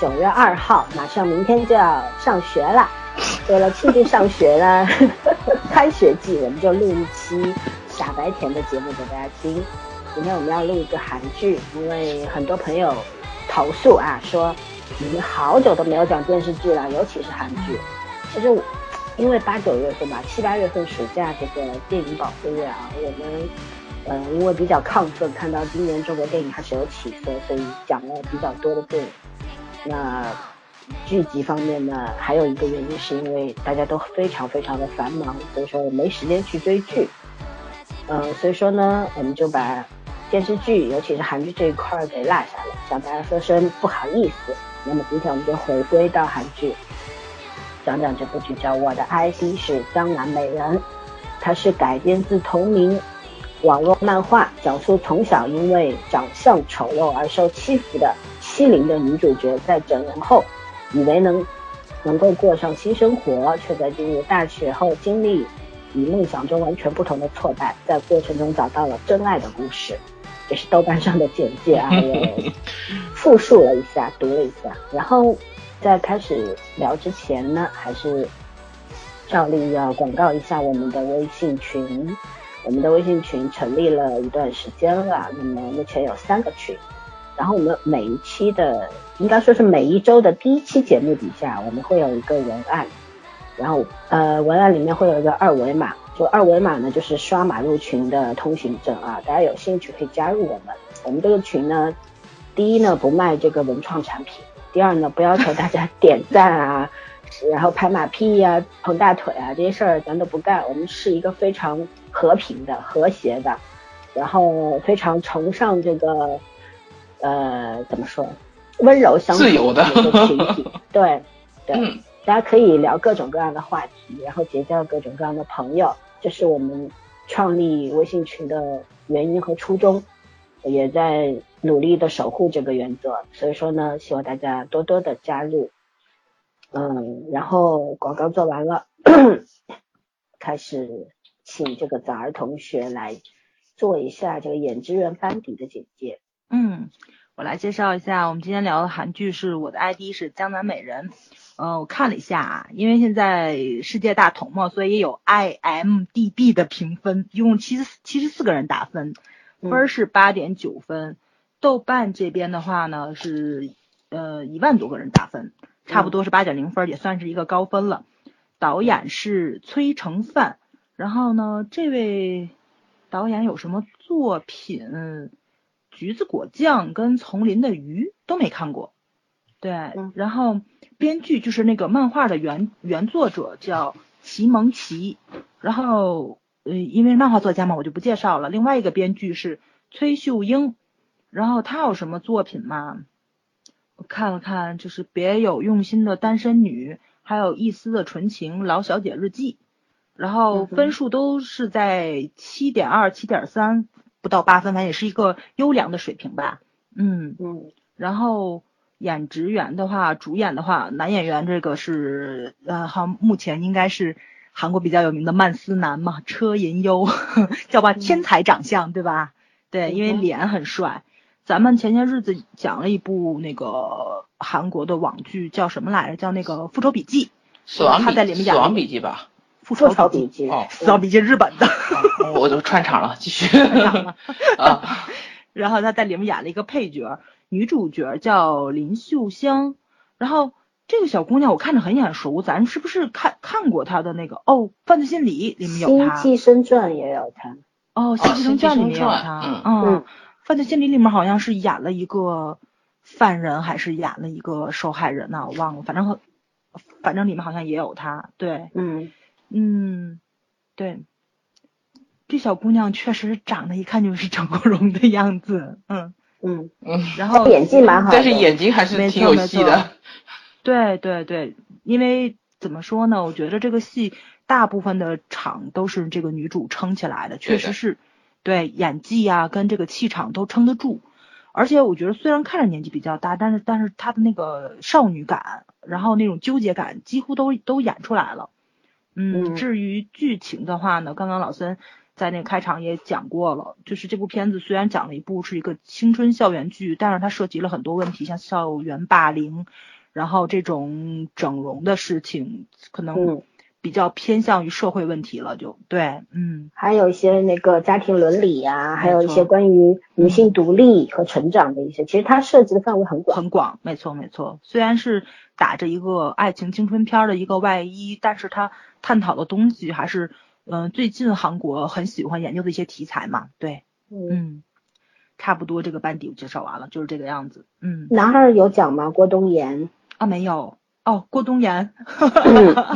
九月二号，马上明天就要上学了。为了庆祝上学呢，开学季，我们就录一期傻白甜的节目给大家听。今天我们要录一个韩剧，因为很多朋友投诉啊，说你们好久都没有讲电视剧了，尤其是韩剧。其实因为八九月份吧，七八月份暑假这个电影保护月啊，我们呃因为比较亢奋，看到今年中国电影还是有起色，所以讲了比较多的电影。那剧集方面呢，还有一个原因是因为大家都非常非常的繁忙，所以说我没时间去追剧。嗯、所以说呢，我们就把电视剧，尤其是韩剧这一块儿给落下了，向大家说声不好意思。那么今天我们就回归到韩剧，讲讲这部剧叫《我的 ID 是江南美人》，它是改编自同名网络漫画，讲述从小因为长相丑陋而受欺负的欺凌的女主角，在整容后，以为能能够过上新生活，却在进入大学后经历与梦想中完全不同的挫败，在过程中找到了真爱的故事。这是豆瓣上的简介啊，我 复述了一下，读了一下。然后在开始聊之前呢，还是照例要广告一下我们的微信群。我们的微信群成立了一段时间了，那么目前有三个群。然后我们每一期的，应该说是每一周的第一期节目底下，我们会有一个文案，然后呃文案里面会有一个二维码，就二维码呢就是刷码入群的通行证啊，大家有兴趣可以加入我们。我们这个群呢，第一呢不卖这个文创产品，第二呢不要求大家点赞啊，然后拍马屁呀、捧大腿啊这些事儿咱都不干，我们是一个非常和平的、和谐的，然后非常崇尚这个呃怎么说温柔相处自由的一个群体，对对。嗯大家可以聊各种各样的话题，然后结交各种各样的朋友，这是我们创立微信群的原因和初衷，也在努力的守护这个原则。所以说呢，希望大家多多的加入。嗯，然后广告做完了，开始请这个早儿同学来做一下这个演职员班底的简介。嗯，我来介绍一下，我们今天聊的韩剧是我的 ID 是江南美人。呃，我看了一下啊，因为现在世界大同嘛，所以也有 IMDB 的评分，一共七十七十四个人打分，分儿是八点九分。豆瓣这边的话呢是呃一万多个人打分，差不多是八点零分，也算是一个高分了。导演是崔成范，然后呢，这位导演有什么作品？橘子果酱跟丛林的鱼都没看过，对，嗯然后编剧就是那个漫画的原原作者叫齐蒙奇，然后呃，因为漫画作家嘛，我就不介绍了。另外一个编剧是崔秀英，然后他有什么作品嘛？我看了看，就是别有用心的单身女，还有一丝的纯情老小姐日记，然后分数都是在七点二、七点三，不到八分，反正也是一个优良的水平吧。嗯，嗯然后演职员的话，主演的话，男演员这个是呃，好像目前应该是韩国比较有名的曼斯男嘛，车银优，叫吧天才长相，对吧？对，因为脸很帅。咱们前些日子讲了一部那个韩国的网剧，叫什么来着？叫那个《复仇笔记》。死亡他在里面演笔死亡笔记吧？复复仇笔笔记哦死亡笔记日本的。我就串场了，继续 啊。然后他在里面演了一个配角，女主角叫林秀香。然后这个小姑娘我看着很眼熟，咱是不是看看过她的那个哦《犯罪心理》里面有新她？寄生传也有她。哦，《新寄生传》里面有她。嗯嗯，嗯犯罪心理》里面好像是演了一个犯人，还是演了一个受害人呐、我忘了，反正反正里面好像也有她。对，嗯嗯，对。这小姑娘确实长得一看就是整过容的样子，嗯，嗯，嗯，然后演技蛮好的。但是眼睛还是没挺有戏的。对对对，因为怎么说呢？我觉得这个戏大部分的场都是这个女主撑起来的，确实是，对演技啊跟这个气场都撑得住。而且我觉得虽然看着年纪比较大，但是但是她的那个少女感然后那种纠结感几乎都都演出来了。嗯，嗯。至于剧情的话呢，刚刚老孙在那开场也讲过了，就是这部片子虽然讲了一部是一个青春校园剧，但是它涉及了很多问题，像校园霸凌，然后这种整容的事情，可能嗯，比较偏向于社会问题了就，对，嗯，还有一些那个家庭伦理啊，还有一些关于女性独立和成长的一些，其实它涉及的范围很广。很广，没错没错。虽然是打着一个爱情青春片儿的一个外衣，但是它探讨的东西还是，嗯、最近韩国很喜欢研究的一些题材嘛。对，嗯，嗯，差不多这个班底我介绍完了，就是这个样子。嗯，男二有讲吗？郭冬延。啊没有哦，郭冬延，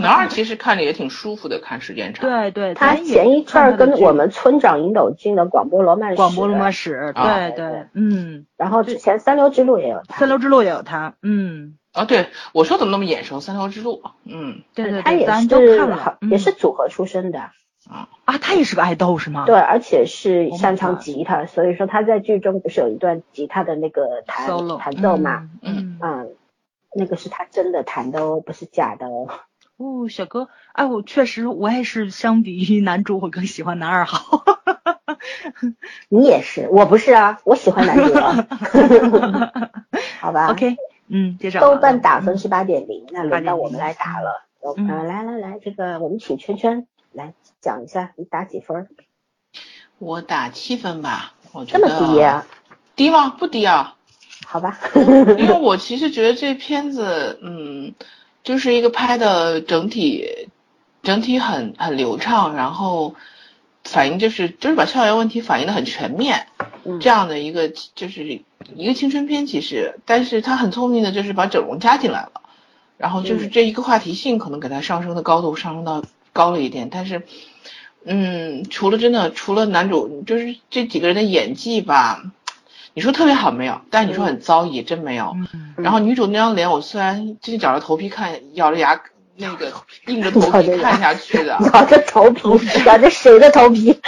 男二其实看着也挺舒服的，看时间长。对对，他前一阵儿跟我们村长尹斗俊的广播罗曼史，广播罗曼史，对对，嗯，然后之前三流之路也有他三，流之路也有他，嗯，啊，对我说怎么那么眼熟？三条之路，嗯，对对对，他也咱都是看了好，嗯也是组合出身的，啊，啊，他也是个爱豆是吗？对，而且是 Oh 擅长吉他，所以说他在剧中不是有一段吉他的那个弹，solo 弹奏嘛？嗯。嗯嗯，那个是他真的弹的哦，不是假的哦。哦，小哥，哎，我确实我也是相比于男主，我更喜欢男二号。你也是，我不是啊，我喜欢男主啊。好吧 OK，嗯，接着豆瓣打分是八点零，那轮到我们来打了。呃，嗯来来来，这个我们请圈圈来讲一下，你打几分儿？我打七分吧，我觉这得么低啊？低吗？不低啊，好吧，因为我其实觉得这片子，嗯，就是一个拍的整体整体很很流畅，然后反映就是就是把校园问题反映的很全面，嗯这样的一个就是一个青春片，其实，但是他很聪明的，就是把整容加进来了，然后就是嗯这一个话题性可能给它上升的高度上升到高了一点，但是，嗯，除了真的除了男主，就是这几个人的演技吧，你说特别好没有？但你说很糟也真没有。嗯，然后女主那张脸，我虽然就是咬着头皮看，咬着牙那 个硬着头皮看下去的，咬着头皮，咬着谁的头皮？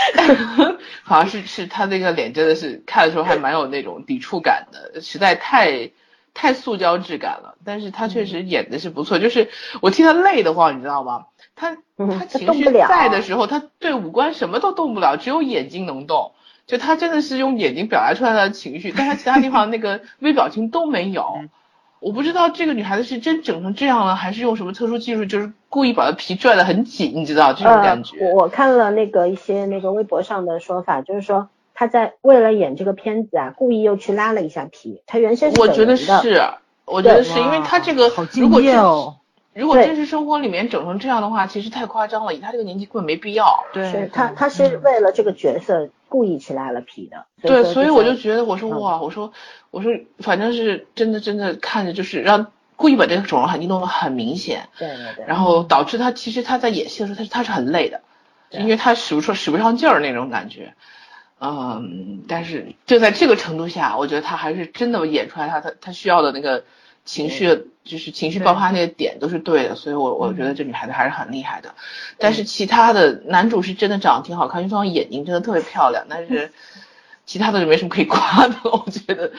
好像是是他那个脸真的是看的时候还蛮有那种抵触感的，实在太太塑胶质感了。但是他确实演的是不错，就是我替他累得慌，你知道吗？他嗯他情绪在的时候，他对五官什么都动不了，只有眼睛能动。就他真的是用眼睛表达出来他的情绪，但他其他地方那个微表情都没有。我不知道这个女孩子是真整成这样了，还是用什么特殊技术，就是故意把她皮拽得很紧，你知道这种感觉。呃、我我看了那个一些那个微博上的说法，就是说她在为了演这个片子啊，故意又去拉了一下皮。她原先是我觉得是，我觉得是因为她这个好敬如果真业哦。如果对真实生活里面整成这样的话，其实太夸张了，以他这个年纪根本没必要。对，是他他是为了这个角色故意去拉了皮的。对，所以我就觉得，我说嗯哇，我说我说，反正是真的真的看着就是让故意把这个整容痕迹弄得很明显，对对对，然后导致他其实他在演戏的时候，他是他是很累的，因为他使不出使不上劲儿那种感觉。嗯，但是就在这个程度下，我觉得他还是真的演出来他他他需要的那个情绪，就是情绪爆发那个点都是对的，所以我我觉得这女孩子还是很厉害的。但是其他的男主是真的长得挺好看，因为双眼睛真的特别漂亮，但是 其他的就没什么可以夸的，我觉得，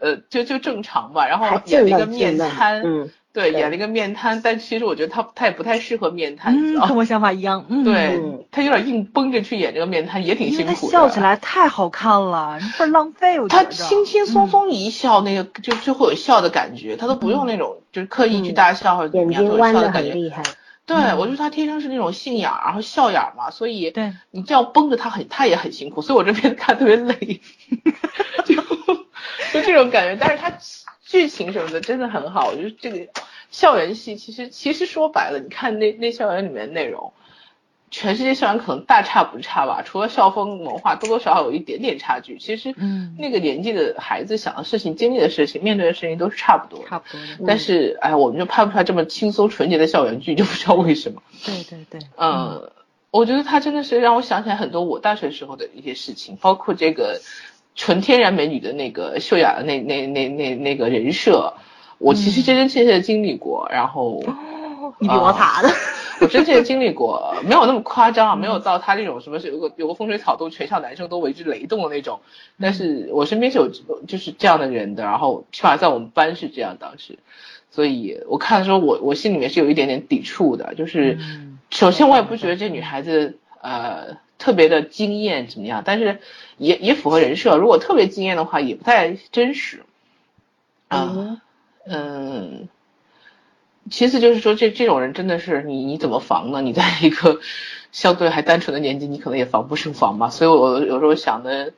呃，就就正常吧。然后还演了一个面瘫，嗯，对，演了一个面瘫，但其实我觉得他他也不太适合面瘫，嗯，跟我想法一样。嗯，对嗯他有点硬绷着去演这个面瘫，也挺因为他辛苦的。笑起来太好看了，倍儿浪费，我觉他。轻轻松松一笑，那个就就会有笑的感觉，他都不用那种就是刻意去大笑或者怎眼么样，都有睛弯的笑的感觉。厉害。对，嗯我觉得他天生是那种杏眼儿，然后笑眼儿嘛，所以对你这样绷着他很，他也很辛苦，所以我这边看特别累，就就这种感觉。但是他剧情什么的真的很好，我觉得这个校园戏其实其实说白了，你看那那校园里面的内容，全世界校园可能大差不差吧，除了校风文化多多少少有一点点差距。其实嗯那个年纪的孩子想的事情、经历的事情、面对的事情都是差不多的。差不多的。但是，哎，我们就拍不出来这么轻松纯洁的校园剧，就不知道为什么。对对对，嗯，我觉得他真的是让我想起来很多我大学时候的一些事情，包括这个纯天然美女的那个秀雅的那那那那那个人设，我其实真真切切的经历过，然后哦，你比我惨。我真切经历过，没有那么夸张啊，没有到他这种什么是有个有个风吹草动，全校男生都为之雷动的那种，但是我身边是有就是这样的人的，然后起码在我们班是这样当时。所以我看的时候，我我心里面是有一点点抵触的，就是嗯首先我也不觉得这女孩子呃特别的惊艳怎么样，但是也也符合人设，如果特别惊艳的话，也不太真实啊。嗯嗯，其次就是说，这这种人真的是你你怎么防呢？你在一个相对还单纯的年纪，你可能也防不胜防吧。所以我有时候想的，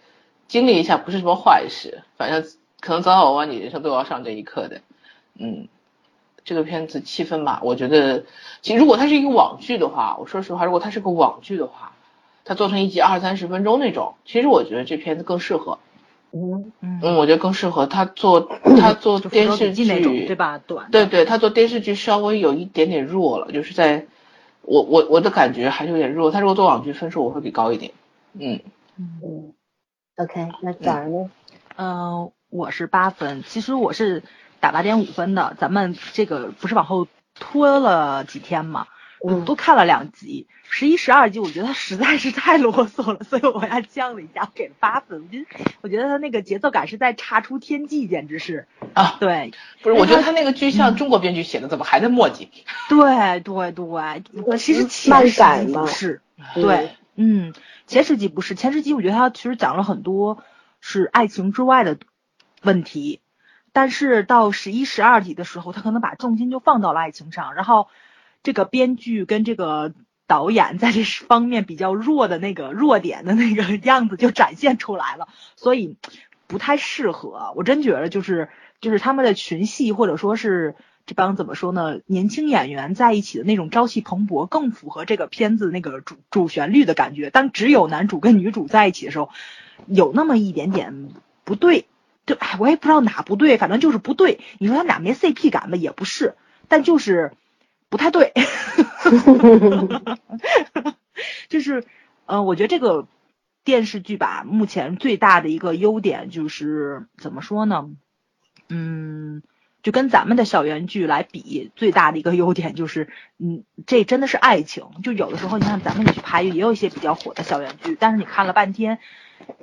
经历一下不是什么坏事，反正可能早早晚晚你人生都要上这一课的。嗯，这个片子气氛吧，我觉得，其实如果它是一个网剧的话，我说实话，如果它是个网剧的话，它做成一集二三十分钟那种，其实我觉得这片子更适合。嗯嗯嗯，我觉得更适合他做他做电视剧那种，对吧？短对对，他做电视剧稍微有一点点弱了，就是在我我我的感觉还是有点弱。他如果做网剧，分数我会给高一点。嗯，嗯，OK，那早儿呢？嗯，我是八分，其实我是打八点五分的。咱们这个不是往后拖了几天嘛，嗯多看了两集，十一、十二集，我觉得他实在是太啰嗦了，所以我往下降了一下，我给了八分。我觉得，我觉得他那个节奏感是在差出天际，简直是啊，对不是，我觉得他那个剧嗯像中国编剧写的，怎么还在墨迹？对对对，我其实前漫十集不是，嗯对，嗯，前十集不是，前十集我觉得他其实讲了很多是爱情之外的问题，但是到十一、十二集的时候，他可能把重心就放到了爱情上，然后这个编剧跟这个导演在这方面比较弱的那个弱点的那个 样子就展现出来了，所以不太适合。我真觉得就是就是他们的群戏或者说是。这帮怎么说呢？年轻演员在一起的那种朝气蓬勃，更符合这个片子那个主主旋律的感觉。当只有男主跟女主在一起的时候，有那么一点点不对，就哎，我也不知道哪不对，反正就是不对。你说他俩没 CP 感吧，也不是，但就是不太对。就是，呃，我觉得这个电视剧吧，目前最大的一个优点就是怎么说呢？嗯。就跟咱们的校园剧来比，最大的一个优点就是，嗯，这真的是爱情。就有的时候，你看咱们也去拍，也有一些比较火的校园剧，但是你看了半天，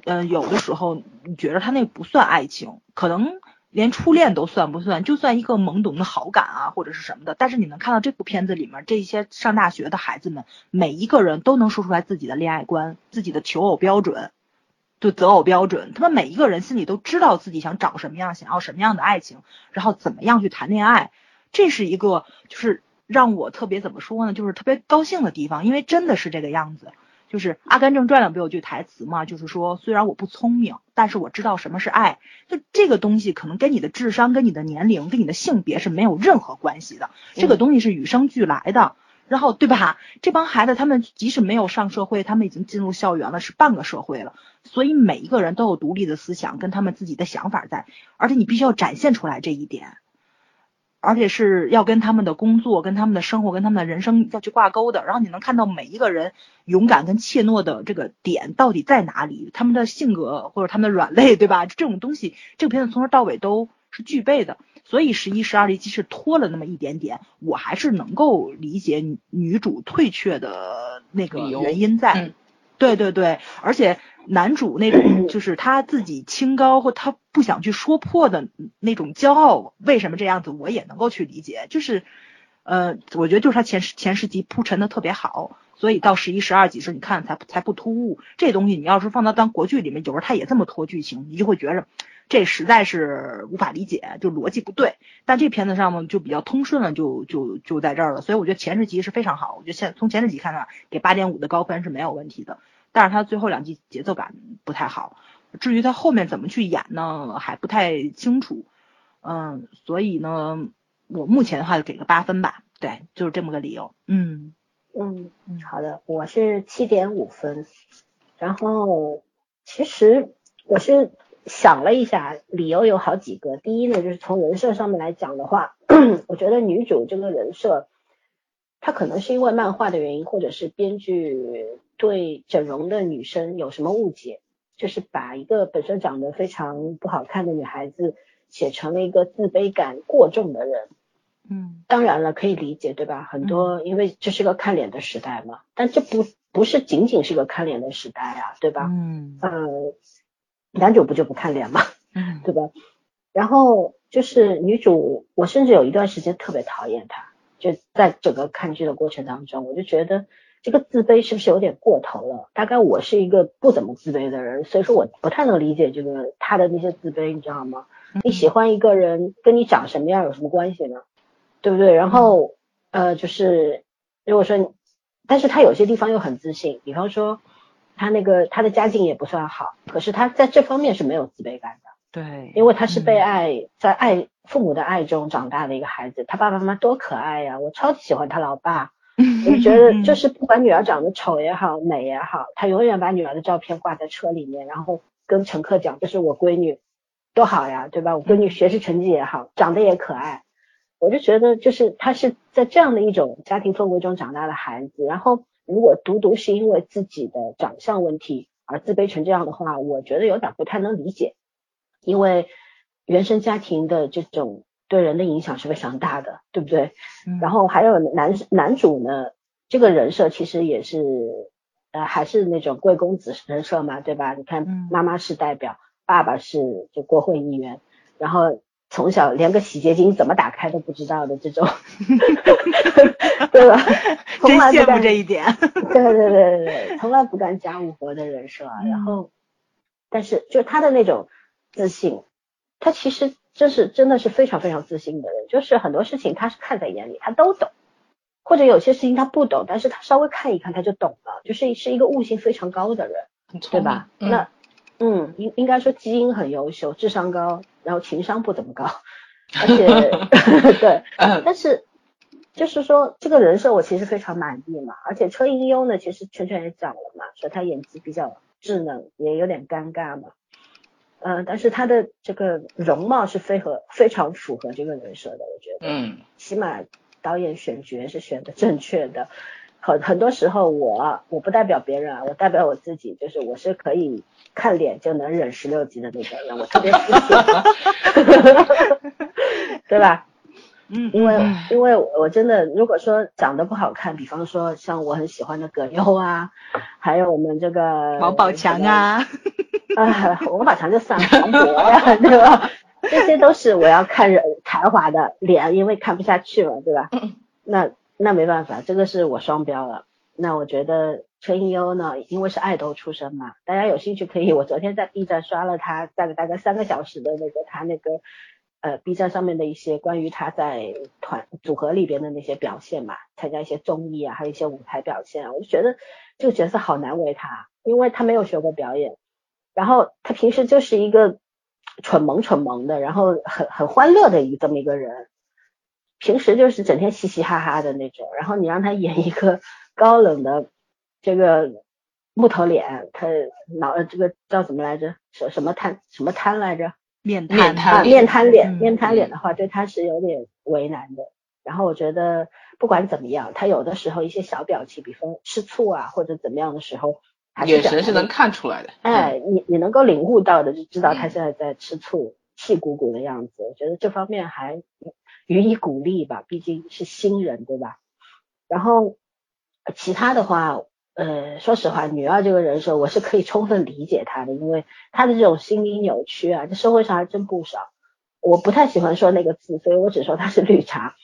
呃，有的时候你觉得他那不算爱情，可能连初恋都算不算，就算一个懵懂的好感啊，或者是什么的。但是你能看到这部片子里面这些上大学的孩子们，每一个人都能说出来自己的恋爱观、自己的求偶标准。就择偶标准，他们每一个人心里都知道自己想找什么样，想要什么样的爱情，然后怎么样去谈恋爱，这是一个就是让我特别怎么说呢，就是特别高兴的地方，因为真的是这个样子。就是《阿甘正传》里不有句台词嘛，就是说虽然我不聪明，但是我知道什么是爱。就这个东西可能跟你的智商、跟你的年龄、跟你的性别是没有任何关系的，这个东西是与生俱来的。然后对吧？这帮孩子他们即使没有上社会，他们已经进入校园了，是半个社会了。所以每一个人都有独立的思想跟他们自己的想法在，而且你必须要展现出来这一点，而且是要跟他们的工作、跟他们的生活、跟他们的人生要去挂钩的。然后你能看到每一个人勇敢跟怯懦的这个点到底在哪里，他们的性格或者他们的软肋，对吧？这种东西，这个片子从头到尾都是具备的。所以十一、十二集即使拖了那么一点点，我还是能够理解女女主退却的那个原因在。嗯、对对对，而且男主那种 就是他自己清高或他不想去说破的那种骄傲，为什么这样子，我也能够去理解。就是，呃，我觉得就是他前十前十集铺陈的特别好，所以到十一、十二集时你看才才不突兀。这东西你要是放到当国剧里面，有时候他也这么拖剧情，你就会觉着。这实在是无法理解，就逻辑不对。但这片子上呢就比较通顺了，就就就在这儿了。所以我觉得前十集是非常好，我觉得现从前十集看来，给八点五的高分是没有问题的。但是它最后两集节奏感不太好，至于他后面怎么去演呢，还不太清楚。嗯，所以呢，我目前的话就给个八分吧。对，就是这么个理由。嗯嗯，好的，我是七点五分。然后其实我是。想了一下，理由有好几个。第一呢，就是从人设上面来讲的话，我觉得女主这个人设，她可能是因为漫画的原因，或者是编剧对整容的女生有什么误解，就是把一个本身长得非常不好看的女孩子写成了一个自卑感过重的人。嗯，当然了，可以理解，对吧？很多因为这是个看脸的时代嘛，但这不不是仅仅是个看脸的时代啊，对吧？嗯呃。男主不就不看脸吗？嗯，对吧？然后就是女主，我甚至有一段时间特别讨厌她，就在整个看剧的过程当中，我就觉得这个自卑是不是有点过头了？大概我是一个不怎么自卑的人，所以说我不太能理解这个他的那些自卑，你知道吗？你喜欢一个人，跟你长什么样有什么关系呢？对不对？然后呃，就是如果说，但是他有些地方又很自信，比方说他那个他的家境也不算好，可是他在这方面是没有自卑感的。对，因为他是被爱，在爱父母的爱中长大的一个孩子，他爸爸妈妈多可爱呀！我超级喜欢他老爸，我就觉得就是不管女儿长得丑也好，美也好，他永远把女儿的照片挂在车里面，然后跟乘客讲这是我闺女，多好呀，对吧？我闺女学习成绩也好，长得也可爱，我就觉得就是他是在这样的一种家庭氛围中长大的孩子，然后如果独独是因为自己的长相问题而自卑成这样的话，我觉得有点不太能理解。因为原生家庭的这种对人的影响是非常大的，对不对？然后还有男男主呢，这个人设其实也是呃还是那种贵公子人设嘛，对吧？你看妈妈是代表，爸爸是就国会议员，然后从小连个洗洁精怎么打开都不知道的这种，对吧？真羡慕这一点。对对对对对，从来不干家务活的人设，然后但是就他的那种。自信，他其实就是真的是非常非常自信的人，就是很多事情他是看在眼里，他都懂，或者有些事情他不懂，但是他稍微看一看他就懂了，就是是一个悟性非常高的人，对吧？那嗯，应应该说基因很优秀，智商高，然后情商不怎么高，而且 对，但是就是说这个人设我其实非常满意嘛，而且车银优呢，其实圈圈也讲了嘛，说他演技比较稚嫩，也有点尴尬嘛。嗯，但是他的这个容貌是非合非常符合这个人设的，我觉得，嗯，起码导演选角是选的正确的。很很多时候，我我不代表别人啊，我代表我自己，就是我是可以看脸就能忍十六集的那个人，我特别自信，对吧？嗯，因为因为我真的，如果说长得不好看，比方说像我很喜欢的葛优啊，还有我们这个王宝强啊。啊，王宝强就算黄渤呀，对吧？这些都是我要看人才华的脸，因为看不下去了，对吧？那那没办法，这个是我双标了。那我觉得陈银优呢，因为是爱豆出身嘛，大家有兴趣可以，我昨天在 B 站刷了他大概大概三个小时的那个他那个呃 B 站上面的一些关于他在团组合里边的那些表现嘛，参加一些综艺啊，还有一些舞台表现啊，我就觉得这个角色好难为他，因为他没有学过表演。然后他平时就是一个蠢萌蠢萌的，然后很很欢乐的一个这么一个人，平时就是整天嘻嘻哈哈的那种。然后你让他演一个高冷的这个木头脸，他脑这个叫什么来着？什什么瘫什么瘫来着？面瘫啊，面瘫脸，面瘫脸的话，对他是有点为难的。然后我觉得不管怎么样，他有的时候一些小表情，比方吃醋啊或者怎么样的时候。眼神是能看出来的，哎，你你能够领悟到的，就知道他现在在吃醋，气鼓鼓的样子。我觉得这方面还予以鼓励吧，毕竟是新人，对吧？然后其他的话，呃，说实话，女二这个人设我是可以充分理解她的，因为她的这种心理扭曲啊，这社会上还真不少。我不太喜欢说那个字，所以我只说她是绿茶。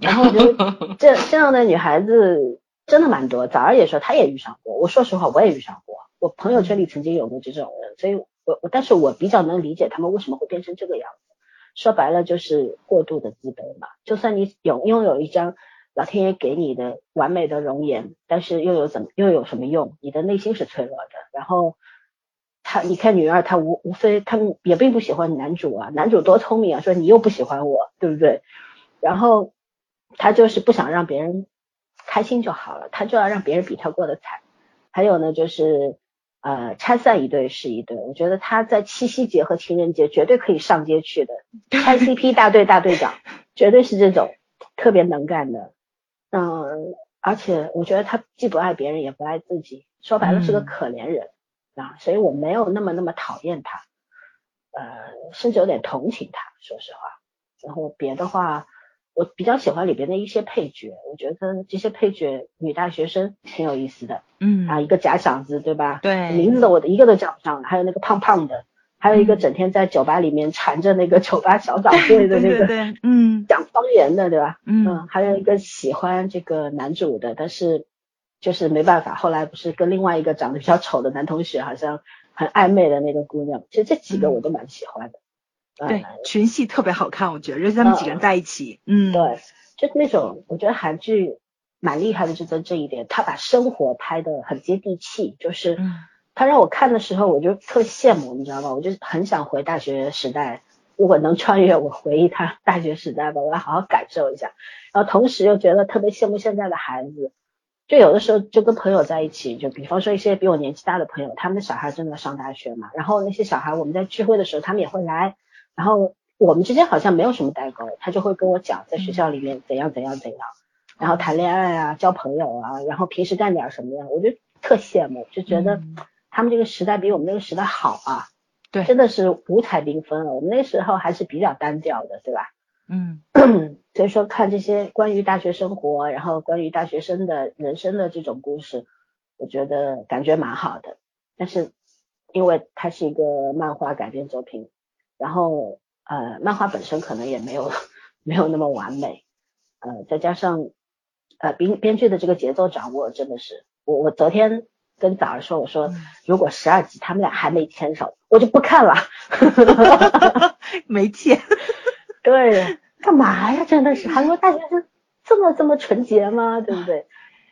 然后我觉得 这这样的女孩子。真的蛮多，早儿也说他也遇上过。我说实话，我也遇上过。我朋友圈里曾经有过这种人，所以我我，但是我比较能理解他们为什么会变成这个样子。说白了就是过度的自卑嘛。就算你有拥有一张老天爷给你的完美的容颜，但是又有怎么又有什么用？你的内心是脆弱的。然后他，你看女二，她无无非他们也并不喜欢男主啊，男主多聪明啊，说你又不喜欢我，对不对？然后他就是不想让别人。开心就好了，他就要让别人比他过得惨。还有呢，就是呃拆散一对是一对。我觉得他在七夕节和情人节绝对可以上街去的，拆 CP 大队大队长，绝对是这种特别能干的。嗯，而且我觉得他既不爱别人也不爱自己，说白了是个可怜人啊，所以我没有那么那么讨厌他，呃，甚至有点同情他，说实话。然后别的话。我比较喜欢里边的一些配角，我觉得这些配角女大学生挺有意思的，嗯啊，一个假小子对吧？对，名字的我的一个都叫不上，还有那个胖胖的，还有一个整天在酒吧里面缠着那个酒吧小掌柜 的那个对对对，嗯讲方言的，对吧？嗯还有一个喜欢这个男主的，但是就是没办法，后来不是跟另外一个长得比较丑的男同学好像很暧昧的那个姑娘，其实这几个我都蛮喜欢的。嗯对呃，群戏特别好看，我觉得，尤其他们几个人在一起，嗯，对，就那种我觉得韩剧蛮厉害的，就在这一点，他把生活拍的很接地气，就是嗯他让我看的时候，我就特羡慕，你知道吗？我就很想回大学时代，如果能穿越我回忆他大学时代吧，我要好好感受一下。然后同时又觉得特别羡慕现在的孩子，就有的时候就跟朋友在一起，就比方说一些比我年纪大的朋友，他们的小孩正在上大学嘛，然后那些小孩我们在聚会的时候，他们也会来，然后我们之间好像没有什么代沟，他就会跟我讲在学校里面怎样怎样怎样，然后谈恋爱啊，交朋友啊，然后平时干点什么呀，我就特羡慕，就觉得嗯他们这个时代比我们那个时代好啊，对真的是五彩缤纷了，我们那时候还是比较单调的，对吧？嗯 所以说看这些关于大学生活，然后关于大学生的人生的这种故事，我觉得感觉蛮好的。但是因为它是一个漫画改编作品，然后呃，漫画本身可能也没有 没有那么完美，呃，再加上呃编编剧的这个节奏掌握真的是，我我昨天跟早儿说，我说嗯如果十二集他们俩还没牵手，我就不看了。没钱，对，干嘛呀？真的是韩国大学生这么这么纯洁吗？对不对？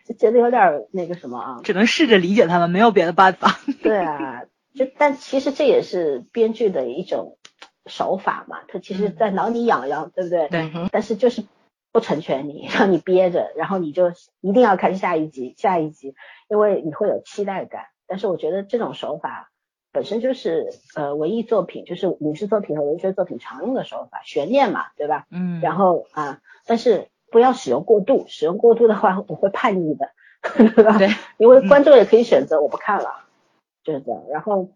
就觉得有点儿那个什么啊。只能试着理解他们，没有别的办法。对啊，就但其实这也是编剧的一种手法嘛，他其实在挠你痒痒，对不对？对但是就是不成全你，让你憋着，然后你就一定要看下一集，下一集，因为你会有期待感。但是我觉得这种手法本身就是呃文艺作品，就是影视作品和文学作品常用的手法，悬念嘛，对吧？嗯然后啊，但是不要使用过度，使用过度的话我会叛逆的，对吧？对，因为观众也可以选择我不看了，就是这样。然后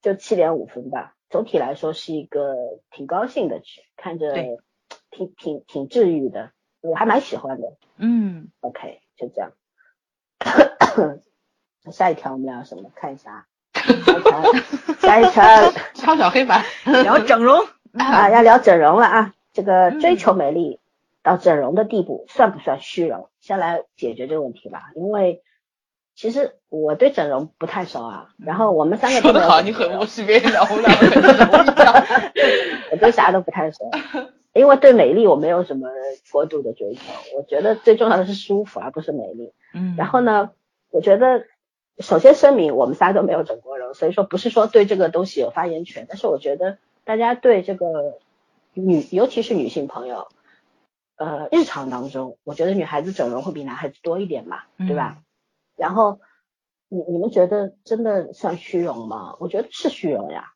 就七点五分吧，总体来说是一个挺高兴的剧，看着挺挺挺治愈的，我还蛮喜欢的。嗯 OK，就这样。下一条我们聊什么？看一下，下一条，下一条。敲小黑板。聊整容，啊，要聊整容了啊！这个嗯追求美丽到整容的地步，算不算虚荣？先来解决这个问题吧。因为其实我对整容不太熟啊，然后我们三个说得好，你很无视别人聊，我们两个很熟，我讲。我对啥都不太熟，因为对美丽我没有什么过度的追求。我觉得最重要的是舒服，而不是美丽。嗯，然后呢，我觉得首先声明，我们仨都没有整过容，所以说不是说对这个东西有发言权，但是我觉得大家对这个女，尤其是女性朋友，呃，日常当中，我觉得女孩子整容会比男孩子多一点嘛，对吧？然后你你们觉得真的算虚荣吗？我觉得是虚荣呀。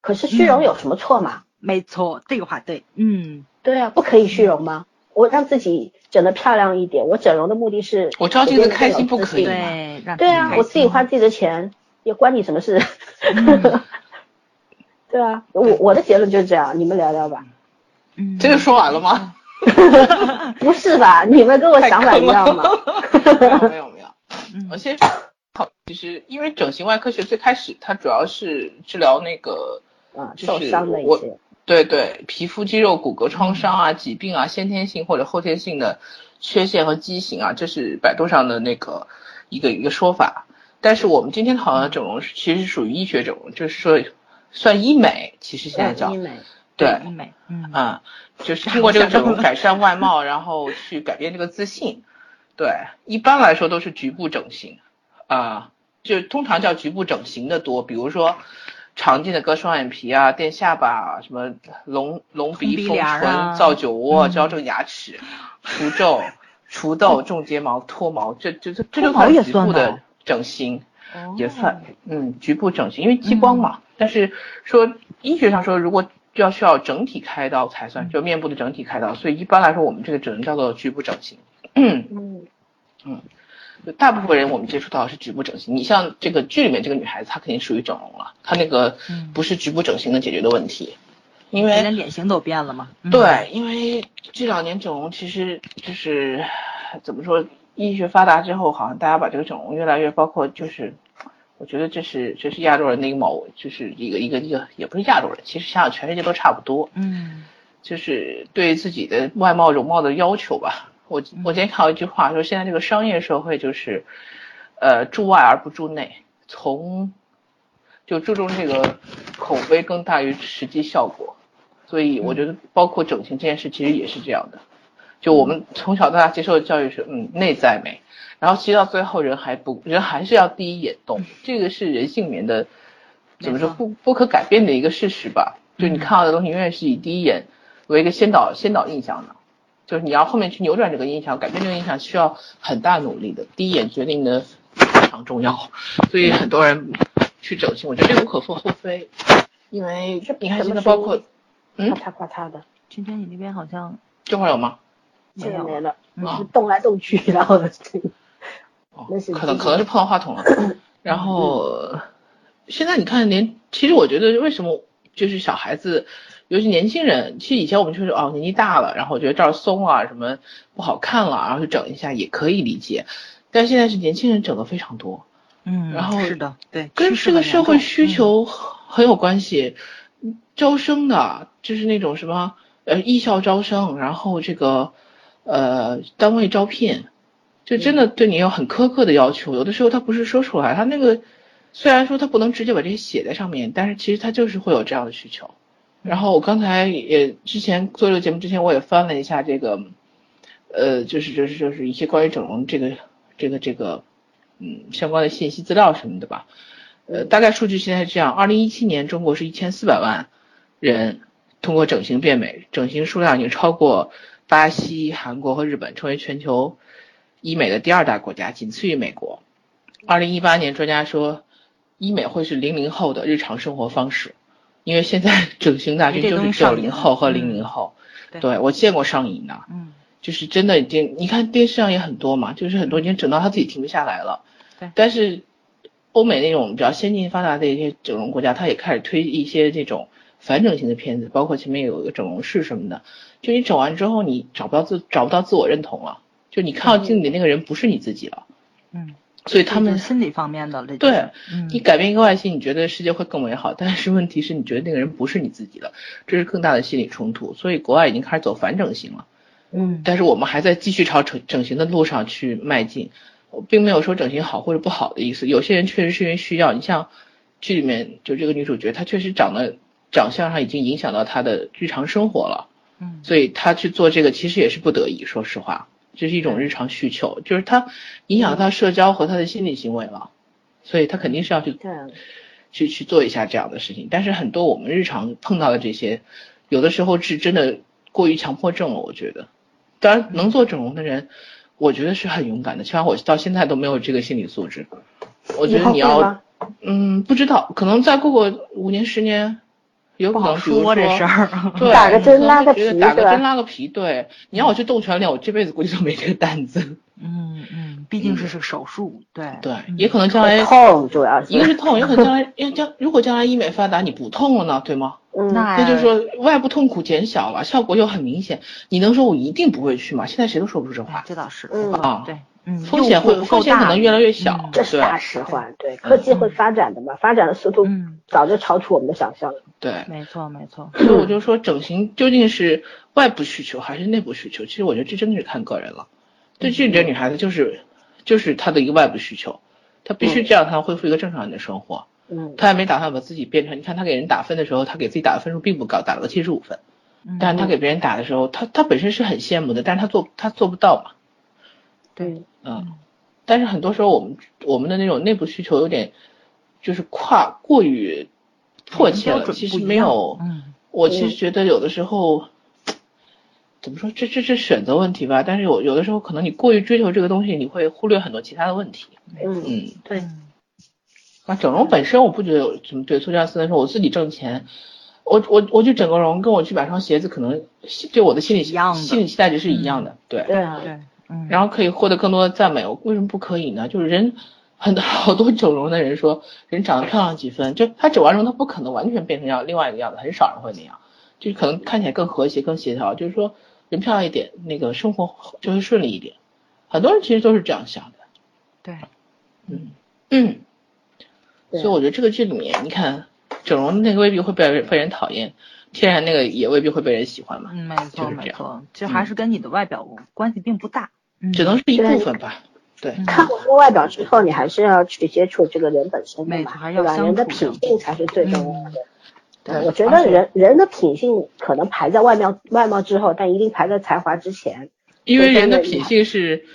可是虚荣有什么错嘛？没错，这个话对，嗯对啊，不可以虚荣吗？我让自己整得漂亮一点，我整容的目的是我知道这个开心不可以对对，对啊，我自己花自自己的钱，也关你什么事？嗯 对啊，我我的结论就是这样，你们聊聊吧。嗯，这就说完了吗？不是吧？你们跟我想法一样吗？没有没有没有。嗯而且好，其实因为整形外科学最开始它主要是治疗那个，啊，就是受伤的一我些，对对，皮肤、肌肉、骨骼创伤啊、疾病啊、先天性或者后天性的缺陷和畸形啊，这是百度上的那个一个一个说法。但是我们今天讨论的整容是其实是属于医学整容，就是说算医美，其实现在叫医美，对，医美，嗯嗯，就是 通过这个整容改善外貌，然后去改变这个自信。对，一般来说都是局部整形，啊、就通常叫局部整形的多，比如说常见的割双眼皮啊、垫下巴啊、什么隆隆鼻鼻、丰唇、造酒窝、嗯矫正牙齿、除皱、除痘、种睫毛、脱毛，这这这这就脱毛也局部算的的整形。哦也算，嗯，局部整形，因为激光嘛。但是说医学上说，如果要需要整体开刀才算，就面部的整体开刀，所以一般来说，我们这个只能叫做局部整形。嗯就大部分人我们接触到是局部整形。你像这个剧里面这个女孩子，她肯定属于整容了，她那个嗯不是局部整形能解决的问题，因为连脸型都变了嘛，嗯，对，因为这两年整容其实就是怎么说，医学发达之后，好像大家把这个整容越来越包括就是我觉得这是这是亚洲人的一个毛，就是一个一个一个也不是亚洲人，其实想想全世界都差不多，嗯就是对自己的外貌容貌的要求吧。我我今天看到一句话说，现在这个商业社会就是，呃，注外而不注内，从就注重这个口碑更大于实际效果，所以我觉得包括整形这件事其实也是这样的。就我们从小到大接受的教育是，嗯，内在美，然后其实到最后人还不人还是要第一眼动，这个是人性里面的怎么说不不可改变的一个事实吧。就你看到的东西永远是以第一眼为一个先导先导印象的，就是你要后面去扭转这个印象，改变这个印象需要很大努力的，第一眼决定的非常重要，所以很多人去整形，我觉得这无可厚非，因为你看现在包括声嗯咔嚓咔嚓的，今天你那边好像这会儿有吗？现在没了，嗯是动来动去，然后哦那是可能可能是碰到话筒了。然后现在你看连，其实我觉得为什么就是小孩子，尤其年轻人，其实以前我们就是哦年纪大了，然后觉得这儿松啊什么不好看了，然后就整一下也可以理解。但现在是年轻人整的非常多，嗯，然后是的，对，跟这个社会需求很有关系。招生的，就是那种什么呃艺校招生，然后这个呃单位招聘，就真的对你有很苛刻的要求。有的时候他不是说出来，他那个虽然说他不能直接把这些写在上面，但是其实他就是会有这样的需求。然后我刚才也之前做这个节目之前，我也翻了一下这个，呃，就是就是就是一些关于整容这个这个这个嗯相关的信息资料什么的吧。呃，大概数据现在是这样：二零一七年中国是一千四百万人通过整形变美，整形数量已经超过巴西、韩国和日本，成为全球医美的第二大国家，仅次于美国。二零一八年，专家说医美会是零零后的日常生活方式，因为现在 整形大军就是九零后和嗯零零后。对对我见过上瘾的，嗯就是真的已经，你看电视上也很多嘛，就是很多已经整到他自己停不下来了。对但是欧美那种比较先进发达的一些整容国家，他也开始推一些这种反整形的片子，包括前面有一个整容室什么的。就你整完之后，你找不到自找不到自我认同了，就你看到镜子里那个人不是你自己了。嗯，所以他们心理方面的了，对嗯，你改变一个外形，你觉得世界会更美好，但是问题是你觉得那个人不是你自己的，这是更大的心理冲突。所以国外已经开始走反整形了。嗯但是我们还在继续朝整整形的路上去迈进，我并没有说整形好或者不好的意思。有些人确实是因为需要，你像剧里面就这个女主角，她确实长得长相上已经影响到她的日常生活了，嗯所以她去做这个其实也是不得已，说实话，这是一种日常需求，就是他影响到社交和他的心理行为了，所以他肯定是要去去去做一下这样的事情。但是很多我们日常碰到的这些，有的时候是真的过于强迫症了，我觉得。当然，能做整容的人，我觉得是很勇敢的。起码我到现在都没有这个心理素质，我觉得你要，嗯，不知道，可能再过个五年十年，有可能，比如说这事儿，对，打个针拉个会觉得打个针拉个皮，对。你要我去动全脸，我这辈子估计都没这个胆子。嗯嗯，毕竟是是手术，对对，嗯也可能将来痛主要是一个是痛，有可能将来，因为将如果将来医美发达，你不痛了呢，对吗？嗯那那就是说外部痛苦减小了，效果又很明显。你能说我一定不会去吗？现在谁都说不出这哎话。这倒是，嗯啊对，嗯，风险会风险可能越来越小嗯这是大实话，对，科技会发展的嘛，发展的速度嗯，早就超出我们的想象了。对，没错没错，所以我就说整形究竟是外部需求还是内部需求？其实我觉得这真的是看个人了。对这里的女孩子就是就是她的一个外部需求，她必须这样才能恢复一个正常人的生活。嗯她也没打算把自己变成，你看她给人打分的时候，她给自己打的分数并不高，打了个七十五分。嗯但是她给别人打的时候，她她本身是很羡慕的，但是她做她做不到嘛。对，嗯，但是很多时候我们我们的那种内部需求有点就是跨过于迫切了，其实没有。嗯我其实觉得有的时候，怎么说，这这是选择问题吧。但是有有的时候可能你过于追求这个东西，你会忽略很多其他的问题。嗯嗯，对，嗯那整容本身我不觉得有什么对。苏佳思来说，我自己挣钱，我我我去整个容，跟我去买双鞋子，可能对我的心理心理期待值是一样的。对。对啊，对，嗯，然后可以获得更多的赞美，我为什么不可以呢？就是人很好多整容的人说，人长得漂亮几分，就他整完容他不可能完全变成样另外一个样子，很少人会那样，就是可能看起来更和谐、更协调。就是说人漂亮一点，那个生活就会顺利一点。很多人其实都是这样想的。对，嗯嗯，所以我觉得这个剧里面，你看整容那个未必会被人被人讨厌，天然那个也未必会被人喜欢嘛，嗯，没就错是没错，就还是跟你的外表关系并不大。嗯，只能是一部分吧。对，嗯看过这个外表之后，你还是要去接触这个人本身的嘛对吧？人的品性才是最重要的。对我觉得人人的品性可能排在外貌外貌之后，但一定排在才华之前，因为人的品性是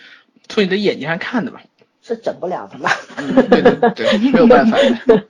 从你的眼睛上看的嘛。是整不了的嘛。嗯，对对对，没有办法的。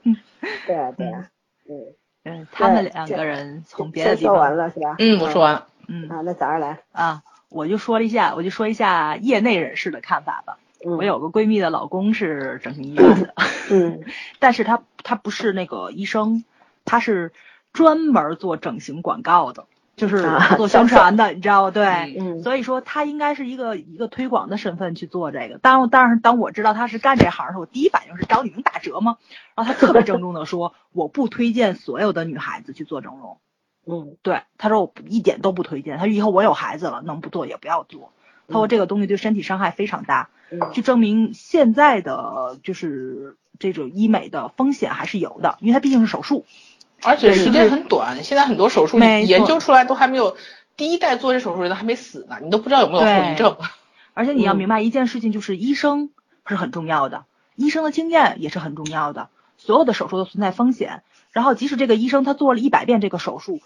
对啊，对啊，嗯。嗯，他们两个人从别的地方，完了是吧？嗯，我说完了。嗯啊，那早上来，啊，我就说了一下，我就说一下业内人士的看法吧。嗯，我有个闺蜜的老公是整形医院的，嗯 但是他他不是那个医生，他是专门做整形广告的，就是啊做宣传的，你知道吗？对。嗯所以说他应该是一个一个推广的身份去做这个。当当然，当我知道他是干这行的时候，我第一反应是找你能打折吗？然后他特别郑重的说，我不推荐所有的女孩子去做整容。嗯对，他说我一点都不推荐。他说以后我有孩子了，能不做也不要做。他说这个东西对身体伤害非常大，嗯就证明现在的就是这种医美的风险还是有的，因为它毕竟是手术。而且时间很短，现在很多手术研究出来都还没有，第一代做这手术人都还没死呢，你都不知道有没有后遗症。而且你要嗯明白一件事情，就是医生是很重要的，医生的经验也是很重要的。所有的手术都存在风险，然后即使这个医生他做了一百遍这个手术，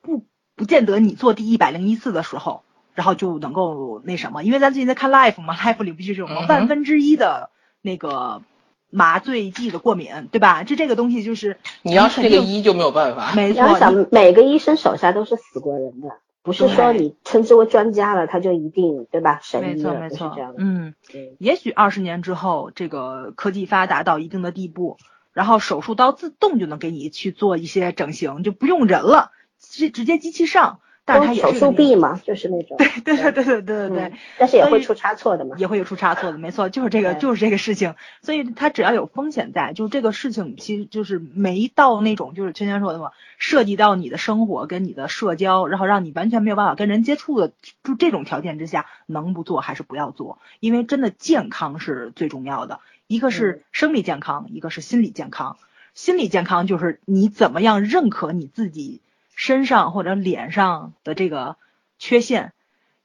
不不见得你做第一百零一次的时候，然后就能够那什么，因为咱最近在看 Life 嘛，Life 里不就是有嗯哼万分之一的那个麻醉剂的过敏，对吧？这这个东西就是你要是这个医就没有办法。没错，你要想，每个医生手下都是死过人的，不是说你称之为专家了，他就一定对吧？神没医了，错没错这样，的。嗯。嗯也许二十年之后，这个科技发达到一定的地步，然后手术刀自动就能给你去做一些整形，就不用人了，直直接机器上。但是它也手术臂嘛，就是那种。对对对对对对对嗯，但是也会出差错的嘛。也会有出差错的，没错，就是这个，就是这个事情。所以它只要有风险在，就这个事情其实就是没到那种就是圈圈说的嘛，涉及到你的生活跟你的社交，然后让你完全没有办法跟人接触的，就这种条件之下，能不做还是不要做，因为真的健康是最重要的，一个是生理健康，一个是心理健康。心理健康就是你怎么样认可你自己身上或者脸上的这个缺陷，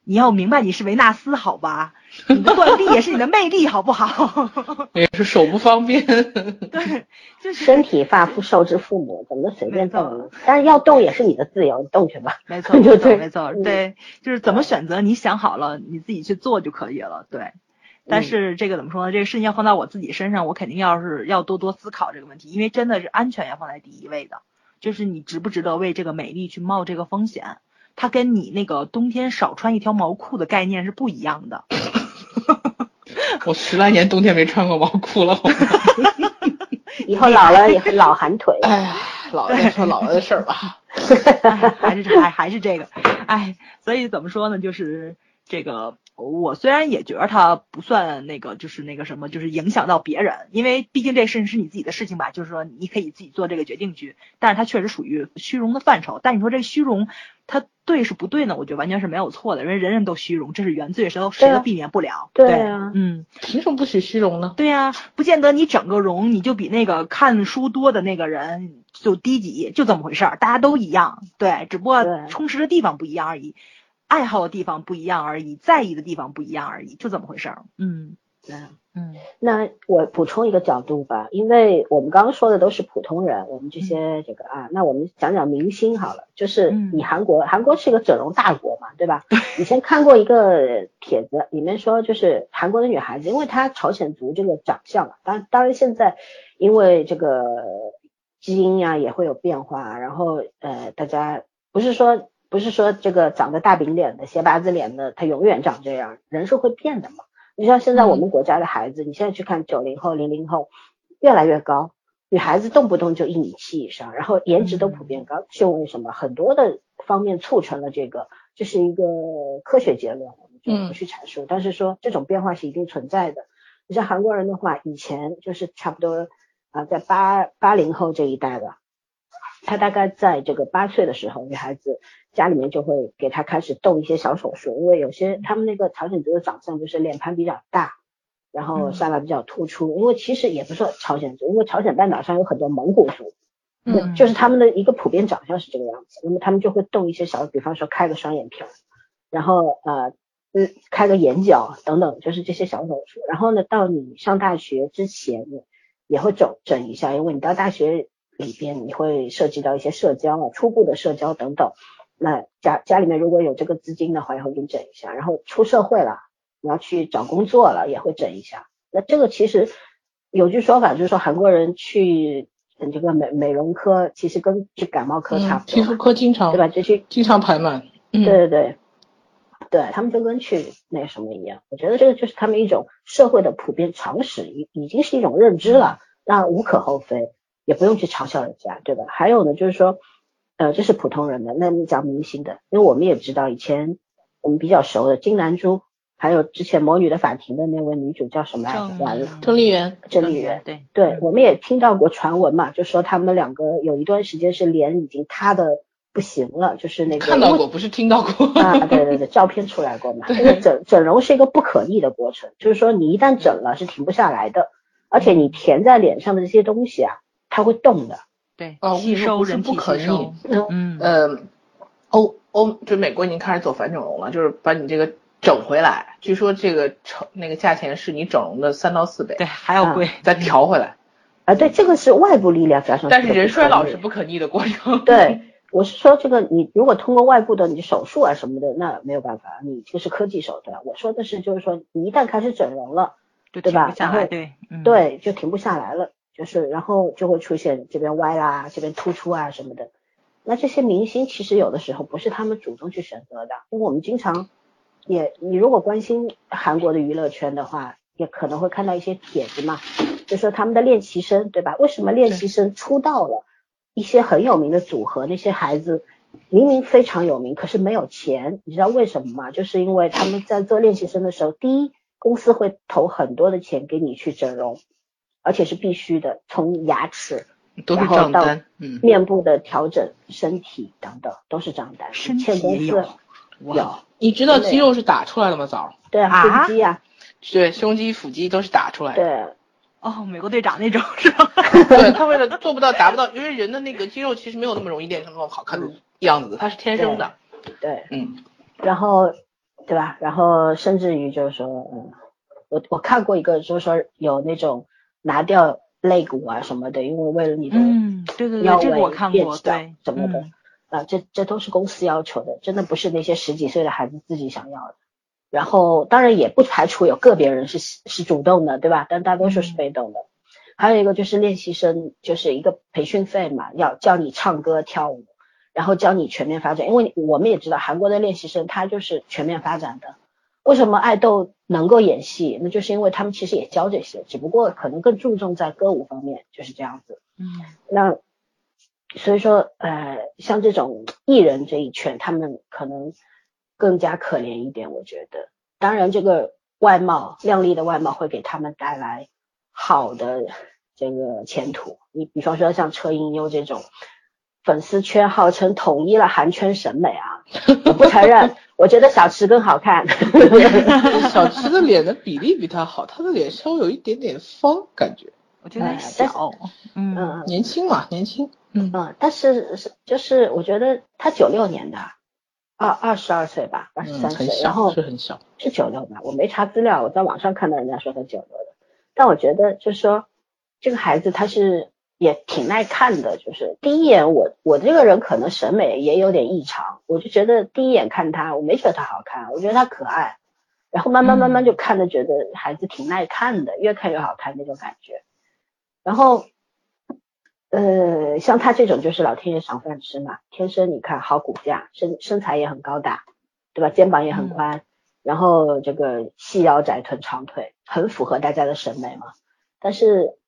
你要明白你是维纳斯，好吧？你的断臂也是你的魅力，好不好？也是手不方便。对，就是身体发肤受之父母，怎么能随便动呢？但是要动也是你的自由，你动去吧。没错，没错，没错，嗯对，就是怎么选择，你想好了，你自己去做就可以了，对。但是这个怎么说呢？这个事情要放到我自己身上，我肯定要是要多多思考这个问题，因为真的是安全要放在第一位的，就是你值不值得为这个美丽去冒这个风险？它跟你那个冬天少穿一条毛裤的概念是不一样的。我十来年冬天没穿过毛裤了。好吗 以后老了也会老寒腿。哎呀，老了再说老了的事儿吧。哎，还是还还是这个，哎，所以怎么说呢？就是这个，我虽然也觉得他不算那个，就是那个什么，就是影响到别人，因为毕竟这事情是你自己的事情吧，就是说你可以自己做这个决定去，但是他确实属于虚荣的范畴。但你说这虚荣，他对是不对呢？我觉得完全是没有错的，因为人人都虚荣，这是原罪，谁都谁都避免不了。对啊嗯。凭什么不许虚荣呢？对呀、不见得你整个容你就比那个看书多的那个人就低级，就这么回事儿，大家都一样，对，只不过充实的地方不一样而已，爱好的地方不一样而已，在意的地方不一样而已，就这么回事儿。嗯对嗯那我补充一个角度吧，因为我们刚刚说的都是普通人，我们这些这个啊，那我们讲讲明星好了。就是嗯以韩国，韩国是一个整容大国嘛，对吧？以前看过一个帖子，里面说就是韩国的女孩子，因为她朝鲜族这个长相嘛，当当然现在因为这个基因呀、也会有变化，然后呃，大家不是说不是说这个长得大饼脸的、斜八字脸的，他永远长这样，人是会变的嘛。你像现在我们国家的孩子，你现在去看九零后、零零后，越来越高，女孩子动不动就一米七以上，然后颜值都普遍高，是因为什么？很多的方面促成了这个，这是一个科学结论，我们就不去阐述。但是说这种变化是一定存在的。你像韩国人的话，以前就是差不多啊、在八八零后这一代吧，他大概在这个八岁的时候，女孩子家里面就会给她开始动一些小手术，因为有些他们那个朝鲜族的长相就是脸盘比较大，然后嗯下巴比较突出，因为其实也不是说朝鲜族，因为朝鲜半岛上有很多蒙古族，嗯就是他们的一个普遍长相是这个样子，那么他们就会动一些小，比方说开个双眼皮儿，然后呃，嗯，开个眼角等等，就是这些小手术。然后呢，到你上大学之前，你也会整整一下，因为你到大学里边你会涉及到一些社交啊，初步的社交等等。那家家里面如果有这个资金的话，也会给你整一下。然后出社会了，你要去找工作了，也会整一下。那这个其实有句说法，就是说韩国人去嗯这个美美容科，其实跟去感冒科差不多，皮肤科经常对吧？就去经常排满。嗯，对对对，对他们就跟去那个什么一样，我觉得这个就是他们一种社会的普遍常识，已已经是一种认知了，那无可厚非，也不用去嘲笑人家，对吧？还有呢，就是说，呃，这是普通人的，那你讲明星的，因为我们也知道以前我们比较熟的金南珠，还有之前《魔女的法庭》的那位女主叫什么来着？完了，郑丽媛，郑丽媛。对，对，我们也听到过传闻嘛，就说他们两个有一段时间是脸已经塌的不行了，就是那个看到过，不是听到过。啊，对对对，照片出来过嘛。因为整整容是一个不可逆的过程，就是说你一旦整了是停不下来的，而且你填在脸上的这些东西啊，它会动的。对哦，吸收是人体不可逆吸收，嗯，嗯，呃，欧欧就美国已经开始走反整容了，就是把你这个整回来。据说这个成那个价钱是你整容的三到四倍，对，还要贵，再调回来。啊，对，这个是外部力量加上。但是人衰老是不可逆的过程。对，我是说这个，你如果通过外部的你手术啊什么的，那没有办法，你这是科技手段。我说的是，就是说你一旦开始整容了，就对吧对，嗯，对，就停不下来了，就是然后就会出现这边歪啦，这边突出啊什么的。那这些明星其实有的时候不是他们主动去选择的，因为我们经常也，你如果关心韩国的娱乐圈的话，也可能会看到一些帖子嘛，就说他们的练习生，对吧？为什么练习生出道了，一些很有名的组合，那些孩子明明非常有名，可是没有钱，你知道为什么吗？就是因为他们在做练习生的时候，第一，公司会投很多的钱给你去整容，而且是必须的，从牙齿、都是账单。嗯，面部的调整、身体等等都是账单，身体也有有，你知道肌肉是打出来的吗？早，对啊，啊腹肌啊，对，胸肌、腹肌都是打出来的。对，哦，美国队长那种是吧？对他为了做不到、达不到，因为人的那个肌肉其实没有那么容易练成那种好看的样子的，它是天生的。对，嗯，然后对吧？然后甚至于就是说，嗯，我我看过一个，就是说有那种拿掉肋骨啊什么的，因为为了你的嗯，对对腰对，这个我围看过，变小对，什么的嗯，啊，这这都是公司要求的，真的不是那些十几岁的孩子自己想要的。然后当然也不排除有个别人是是主动的，对吧？但大多数是嗯被动的。还有一个就是练习生，就是一个培训费嘛，要教你唱歌跳舞，然后教你全面发展。因为我们也知道韩国的练习生他就是全面发展的。为什么爱豆能够演戏？那就是因为他们其实也教这些，只不过可能更注重在歌舞方面，就是这样子。嗯，那所以说，呃，像这种艺人这一圈，他们可能更加可怜一点，我觉得。当然，这个外貌靓丽的外貌会给他们带来好的这个前途。你比方说像车银优这种，粉丝圈号称统一了韩圈审美啊，我不承认，我觉得小池更好看。小池的脸的比例比他好，他的脸稍微有一点点方，感觉我觉得哎小，嗯，嗯年轻嘛，年轻。嗯，嗯，但是是就是我觉得他九六年的，二二十二岁吧，二十嗯，三岁，很小，然后是很小。是九六吧，我没查资料，我在网上看到人家说他九六的，但我觉得就是说这个孩子他是也挺耐看的，就是第一眼我我这个人可能审美也有点异常，我就觉得第一眼看他，我没觉得他好看，我觉得他可爱，然后慢慢慢慢就看着觉得孩子挺耐看的，越看越好看那种感觉，然后。呃，像他这种就是老天爷赏饭吃嘛，天生你看好骨架，身身材也很高大，对吧？肩膀也很宽，然后这个细腰窄臀长腿，很符合大家的审美嘛。但是、嗯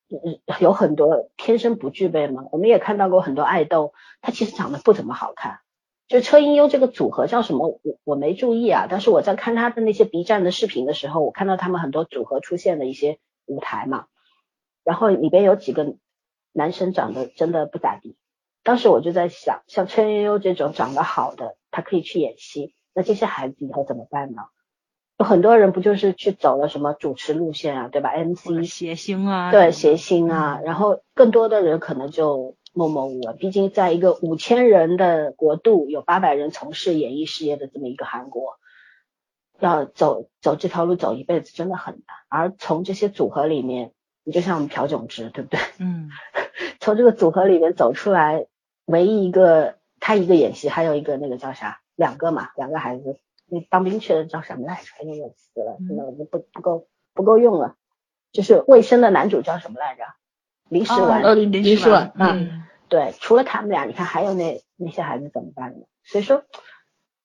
有很多天生不具备嘛，我们也看到过很多爱豆，他其实长得不怎么好看。就车银优这个组合叫什么？我我没注意啊，但是我在看他的那些 B 站的视频的时候，我看到他们很多组合出现的一些舞台嘛，然后里边有几个男生长得真的不咋地。当时我就在想，像车银优这种长得好的，他可以去演戏，那这些孩子以后怎么办呢？有很多人不就是去走了什么主持路线啊，对吧？MC 谐星啊，对谐星啊，然后更多的人可能就默默无闻。毕竟在一个五千人的国度，有八百人从事演艺事业的这么一个韩国，要走走这条路走一辈子真的很难。而从这些组合里面，你就像我们朴炯植，对不对？嗯从这个组合里面走出来，唯一一个他一个演戏，还有一个那个叫啥，两个嘛，两个孩子，那当兵去的叫什么来着？哎呦，我死了，真的我不不够不够用了。就是卫生的男主叫什么来着？临时丸。呃，林林时丸，嗯对，除了他们俩，你看还有那那些孩子怎么办呢？所以说，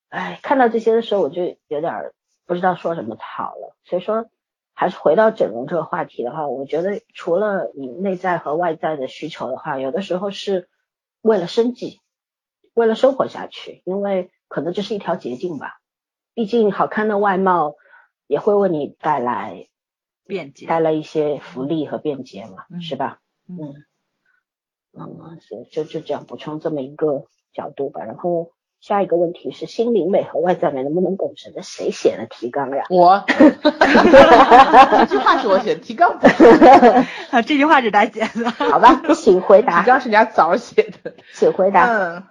哎，看到这些的时候，我就有点儿不知道说什么好了。所以说，还是回到整容这个话题的话，我觉得除了你内在和外在的需求的话，有的时候是为了生计，为了生活下去，因为可能这是一条捷径吧。毕竟好看的外貌也会为你带来便捷，带来一些福利和便捷嘛，嗯是吧？嗯嗯，嗯，是就就这样补充这么一个角度吧。然后下一个问题是心灵美和外在美能不能共存？这谁写的提纲呀？我 这句话是我写的，提纲 这句话是他写的。好吧，请回答 提答，纲是人家早写的。请回答。嗯，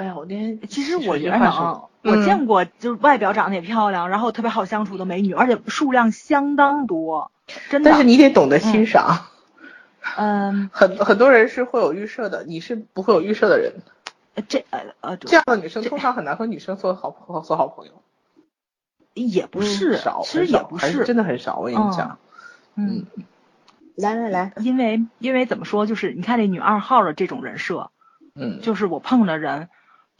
哎呀，我那天其实我觉得这句话呢，是嗯我见过就是外表长得也漂亮，然后特别好相处的美女，而且数量相当多，真的。但是你得懂得欣赏，嗯，很很多人是会有预设的，你是不会有预设的人。这呃呃，这样的女生通常很难和女生做好朋做好朋友，也不是，嗯少，其实也不是，真的很少。我跟你讲，嗯，来来来，因为因为怎么说，就是你看那女二号的这种人设，嗯，就是我碰的人，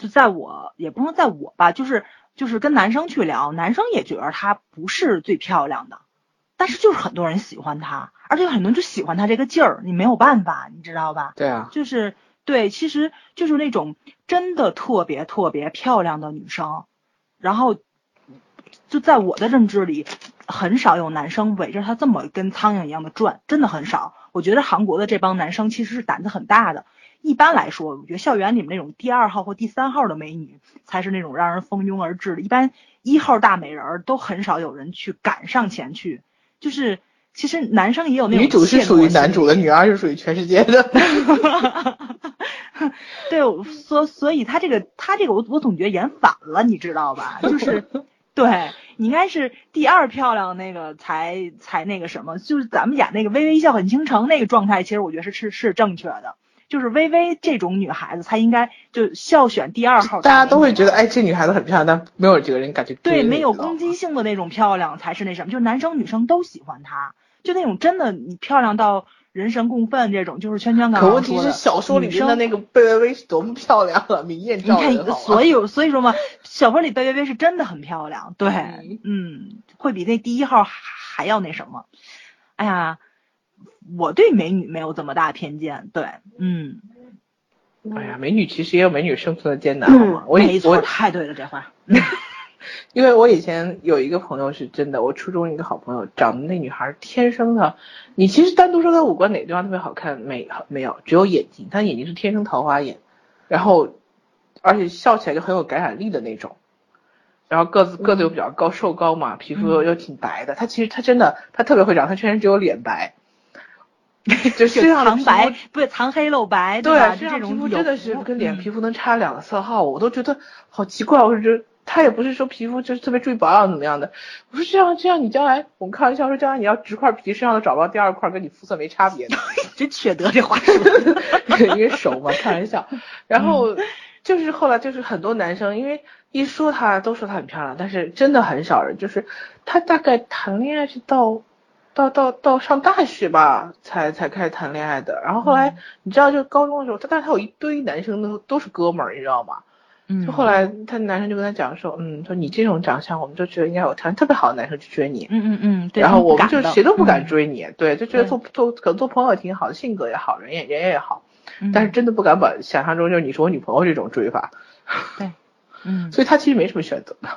就在我也不能在我吧，就是就是跟男生去聊，男生也觉得她不是最漂亮的，但是就是很多人喜欢她，而且很多人就喜欢她这个劲儿，你没有办法，你知道吧？对啊，就是对，其实就是那种真的特别特别漂亮的女生，然后就在我的认知里，很少有男生围着她这么跟苍蝇一样的转，真的很少。我觉得韩国的这帮男生其实是胆子很大的。一般来说，我觉得校园里面那种第二号或第三号的美女，才是那种让人蜂拥而至的。一般一号大美人儿都很少有人去赶上前去。就是其实男生也有那种女主是属于男主的，女二是属于全世界的。对，所所以他这个他这个我我总觉得演反了，你知道吧？就是 对你应该是第二漂亮那个才才那个什么，就是咱们演那个《微微一笑很倾城》那个状态，其实我觉得是是是正确的。就是微微这种女孩子，她应该就校选第二号。大家都会觉得，哎，这女孩子很漂亮，但没有几个人感觉对，没有攻击性的那种漂亮才是那什么，就男生女生都喜欢她，就那种真的你漂亮到人神共愤这种，就是圈圈感可问题是，小说里面的那个贝微微是多么漂亮啊，明艳照人，你看所以所以说嘛，小说里贝微微是真的很漂亮，对，嗯嗯，会比那第一号还还要那什么。哎呀，我对美女没有这么大偏见，对，嗯，哎呀，美女其实也有美女生存的艰难，好吗？我以没错，我太对了这话 因为我以前有一个朋友是真的，我初中一个好朋友，长得那女孩天生的，你其实单独说她五官哪个地方特别好看，没没有，只有眼睛，她眼睛是天生桃花眼，然后而且笑起来就很有感染力的那种，然后个子个子又比较高，瘦高嘛，皮肤又又挺白的，她其实她真的她特别会长，她全身只有脸白，就身上皮肤藏白不是藏黑露白，对，吧？就身上皮肤真的是跟脸嗯皮肤能差两个色号，我都觉得好奇怪。我是觉得他也不是说皮肤就是特别注意保养怎么样的，我说这样这样你将来我们开玩笑说将来你要植块皮身上都找不到第二块跟你肤色没差别的，真缺德这话说的，因为熟嘛，开玩笑。然后就是后来就是很多男生因为一说她都说她很漂亮，但是真的很少人就是她大概谈恋爱是到。到到到上大学吧，才才开始谈恋爱的。然后后来、你知道，就高中的时候，他但是他有一堆男生都都是哥们儿，你知道吗？嗯，就后来他男生就跟他讲说，嗯，说你这种长相，我们就觉得应该有条件特别好的男生去追你。嗯嗯嗯，对然后我们就谁都不敢嗯追你，对，就觉得做做可能做朋友也挺好，性格也好，人也人也好，嗯但是真的不敢把想象中就是你是我女朋友这种追法，对，嗯 所以他其实没什么选择的。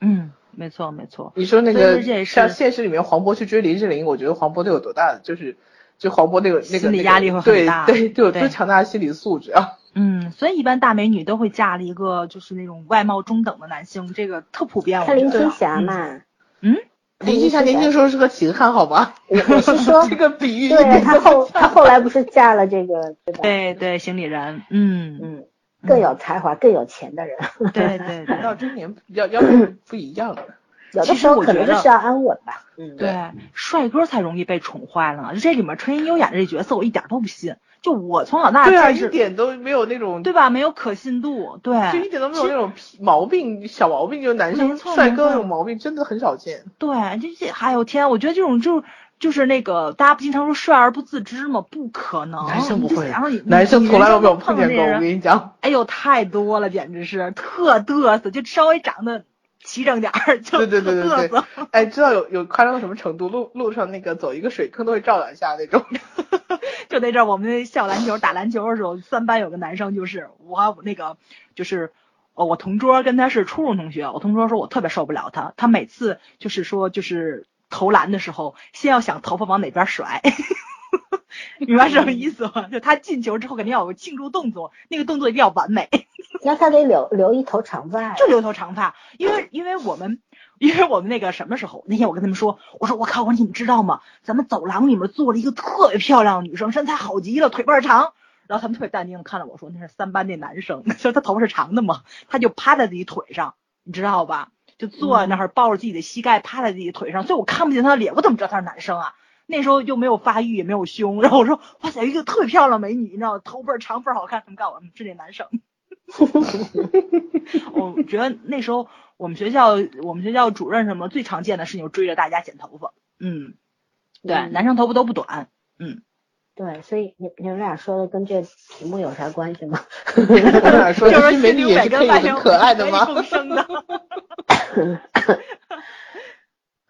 嗯，没错没错，你说那个像现实里面黄渤去追林志玲，我觉得黄渤得有多大的就是就黄渤那个那个心理那个压力会很对大对，对有多对强大的心理素质啊！嗯，所以一般大美女都会嫁了一个就是那种外貌中等的男性，这个特普遍。我看林青霞，嘛，嗯，林青霞年轻时候是个秦汉，好吧？我我是说 这，个比喻，对她后 她后来不是嫁了这个对吧？对对，行李人，嗯，嗯，更有才华、更有钱的人，对对对 到中年要要是不一样了。有的时候可我觉得能就是要安稳吧。嗯，对对，帅哥才容易被宠坏了呢。这里面纯英演的这角色，我一点都不信。就我从小到大对啊，一点都没有那种，对吧？没有可信度，对，就一点都没有那种毛病、小毛病，就是男生帅哥那种毛病真的很少见。对，这这，哎呦天，我觉得这种就就是那个大家不经常说帅而不自知吗？不可能，男生不会男生从来都没有碰碰见过，我跟你讲。哎呦，太多了，简直是特嘚瑟，就稍微长得齐整点儿就对对对对对特嘚瑟。哎，知道有有夸张到什么程度？路路上那个走一个水坑都会照两下那种。就那阵儿我们校篮球打篮球的时候，三班有个男生就是我那个就是。呃，我同桌跟他是初中同学，我同桌说我特别受不了他，他每次就是说就是投篮的时候，先要想头发往哪边甩，明白什么意思吗？就他进球之后肯定要有个庆祝动作，那个动作一定要完美。那他得留留一头长发呀。就留头长发，因为因为我们因为我们那个什么时候，那天我跟他们说，我说我靠，我说你们知道吗？咱们走廊里面坐了一个特别漂亮的女生，身材好极了，腿倍儿长。然后他们特别淡定的看着我说，那是三班那男生，说他头发是长的嘛，他就趴在自己腿上，你知道吧？就坐在那儿抱着自己的膝盖趴在自己腿上，所以我看不见他的脸，我怎么知道他是男生啊？那时候又没有发育，也没有胸，然后我说哇塞，一个特别漂亮美女，你知道，头倍儿长倍儿好看，他们告诉我嗯是那男生。我觉得那时候我们学校我们学校主任什么最常见的事情，就追着大家剪头发。嗯，对，嗯男生头发都不短。嗯，对，所以你你们俩说的跟这题目有啥关系吗？我俩说就是其实美女也是可以很可爱的吗？共生的。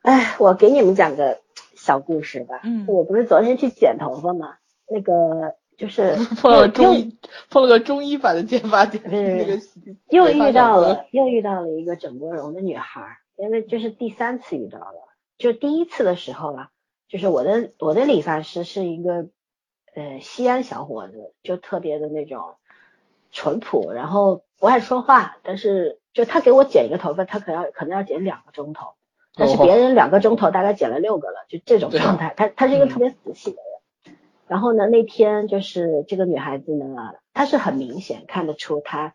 哎，我给你们讲个小故事吧。嗯我不是昨天去剪头发吗，那个就是 碰到了中又医，碰了个中医版的剪发店，是那个又遇到了又遇到了一个整过容的女孩儿，因为这是第三次遇到了。就第一次的时候啊，就是我的我的理发师是一个呃西安小伙子，就特别的那种淳朴，然后不爱说话，但是就他给我剪一个头发，他可能要可能要剪两个钟头，但是哦别人两个钟头大概剪了六个了，就这种状态。他他是一个嗯特别死气的人。然后呢，那天就是这个女孩子呢，她是很明显看得出她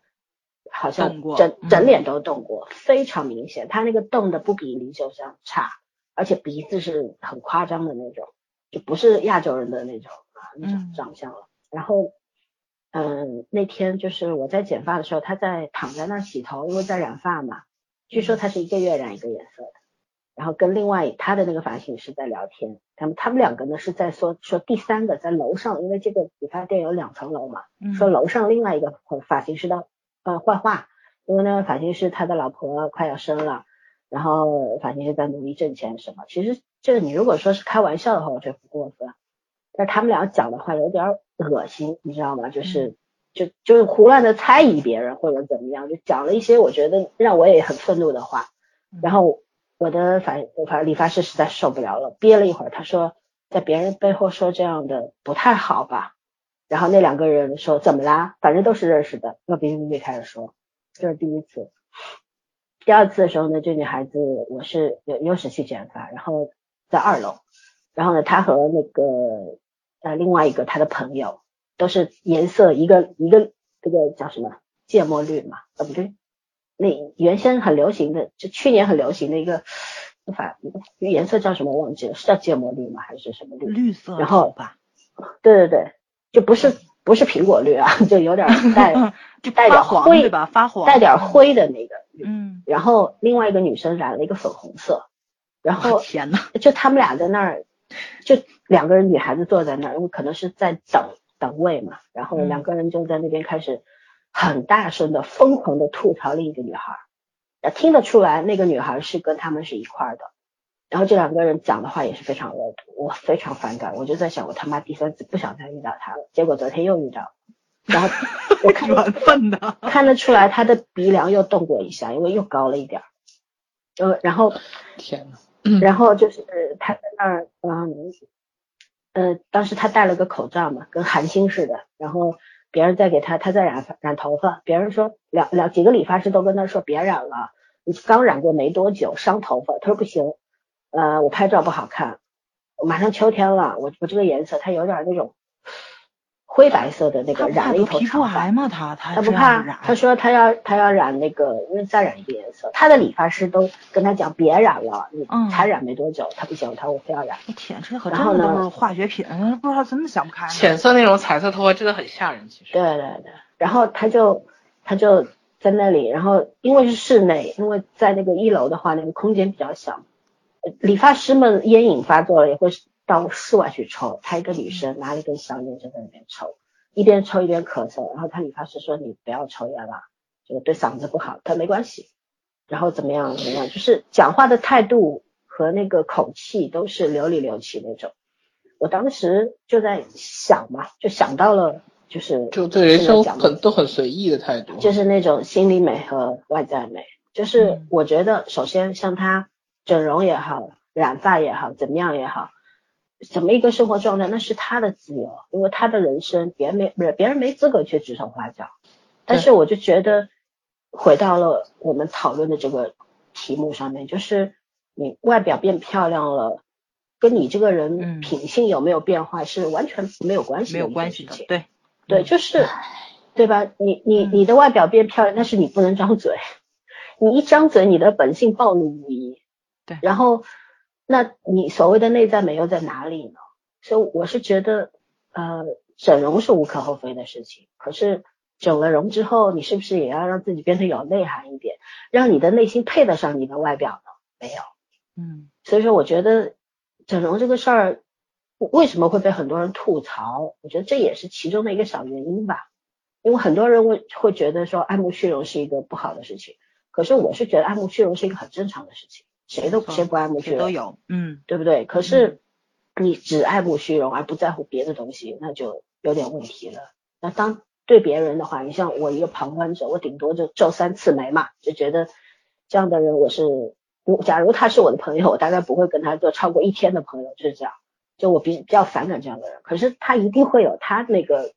好像整嗯整脸都动过，非常明显。她那个动的不比李九香差，而且鼻子是很夸张的那种，就不是亚洲人的那种啊那种嗯长相了。然后，嗯，那天就是我在剪发的时候，他在躺在那儿洗头，因为在染发嘛。据说他是一个月染一个颜色的。然后跟另外他的那个发型师在聊天，他们他们两个呢是在说说第三个在楼上，因为这个理发店有两层楼嘛，嗯说楼上另外一个发型师的呃坏话，因为那个发型师他的老婆快要生了，然后发型师在努力挣钱什么，其实这个你如果说是开玩笑的话，我觉得不过分，但是他们俩讲的话有点恶心，你知道吗？就是。就就是胡乱的猜疑别人或者怎么样，就讲了一些我觉得让我也很愤怒的话，然后我的反我发理发师实在受不了了，憋了一会儿，他说在别人背后说这样的不太好吧。然后那两个人说怎么啦？反正都是认识的，那哔哔哔开始说，这是第一次。第二次的时候呢，这女孩子我是又又是去剪发，然后在二楼，然后呢，她和那个呃另外一个他的朋友都是颜色一个一个这个叫什么芥末绿嘛，啊不对，那原先很流行的，就去年很流行的一个反颜色叫什么忘记了，是叫芥末绿吗？还是什么绿？绿色然后吧，对对对，就不是不是苹果绿啊，就有点带 就带点灰对吧？发黄，带点灰的那个绿。嗯，然后另外一个女生染了一个粉红色，然后天呐，就他们俩在那儿，就两个人女孩子坐在那儿，因为可能是在等等位嘛，然后嗯。两个人就在那边开始很大声的疯狂的吐槽另一个女孩儿，呃听得出来那个女孩是跟他们是一块儿的，然后这两个人讲的话也是非常恶毒，我非常反感，我就在想我他妈第三次不想再遇到他了，结果昨天又遇到了，然后我看 缘分的，看得出来他的鼻梁又动过一下，因为又高了一点儿，呃，然后天呐，然后就是他在那儿，嗯，呃，当时他戴了个口罩嘛，跟韩星似的，然后别人在给他，他在染染头发，别人说两两几个理发师都跟他说别染了，你刚染过没多久，伤头发。他说不行，呃，我拍照不好看，马上秋天了，我我这个颜色它有点那种灰白色的那个，染了一头长发。癌吗？他他他不怕染，他说他要他要染那个，因为再染一个颜色。他的理发师都跟他讲别染了，你嗯才染没多久，他不行，他说我非要染。我天，这可然后呢真的都是化学品，不知道怎么想不开。浅色那种彩色头发真的很吓人，其实。对对对，然后他就他就在那里，然后因为是室内，因为在那个一楼的话，那个空间比较小，呃理发师们烟瘾发作了也会到室外去抽。她一个女生拿了一根香烟就在那边抽，一边抽一边咳嗽。然后她理发师说你不要抽烟了，这个对嗓子不好。他没关系，然后怎么样怎么样，就是讲话的态度和那个口气都是流里流气那种。我当时就在想嘛，就想到了，就是就对人生很都很随意的态度。就是那种心理美和外在美。就是嗯我觉得，首先像他整容也好，染发也好，怎么样也好，怎么一个生活状态，那是他的自由，因为他的人生，别人没不是别人没资格去指手画脚。但是我就觉得，回到了我们讨论的这个题目上面，就是你外表变漂亮了。跟你这个人嗯品性有没有变化是完全没有关系的没有关系的，对，对，嗯就是，对吧？你你嗯你的外表变漂亮，但是你不能张嘴，你一张嘴，你的本性暴露无遗。对然后，那你所谓的内在美又在哪里呢？所以我是觉得，呃，整容是无可厚非的事情，可是整了容之后，你是不是也要让自己变得有内涵一点，让你的内心配得上你的外表呢？没有。嗯所以说，我觉得整容这个事儿为什么会被很多人吐槽？我觉得这也是其中的一个小原因吧。因为很多人会会觉得说爱慕虚荣是一个不好的事情，可是我是觉得爱慕虚荣是一个很正常的事情，谁都谁不爱慕虚荣，谁都有，嗯对不对？可是你只爱慕虚荣而不在乎别的东西，那就有点问题了。那当对别人的话，你像我一个旁观者，我顶多就皱三次眉嘛，就觉得这样的人我是，如假如他是我的朋友，我大概不会跟他做超过一天的朋友，就是这样。就我比比较反感这样的人，可是他一定会有他那个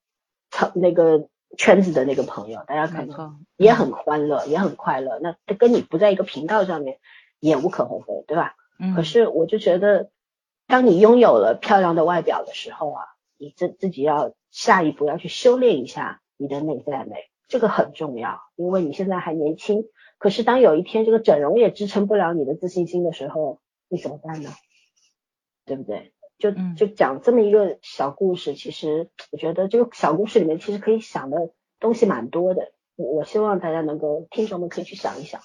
层那个圈子的那个朋友，大家可能也很欢乐，也很快乐。那他跟你不在一个频道上面，也无可厚非，对吧？嗯，可是我就觉得，当你拥有了漂亮的外表的时候啊，你自自己要下一步要去修炼一下你的内在美，这个很重要，因为你现在还年轻。可是当有一天这个整容也支撑不了你的自信心的时候，你怎么办呢？对不对？就嗯就讲这么一个小故事，其实我觉得这个小故事里面其实可以想的东西蛮多的。我我希望大家能够，听众们可以去想一想，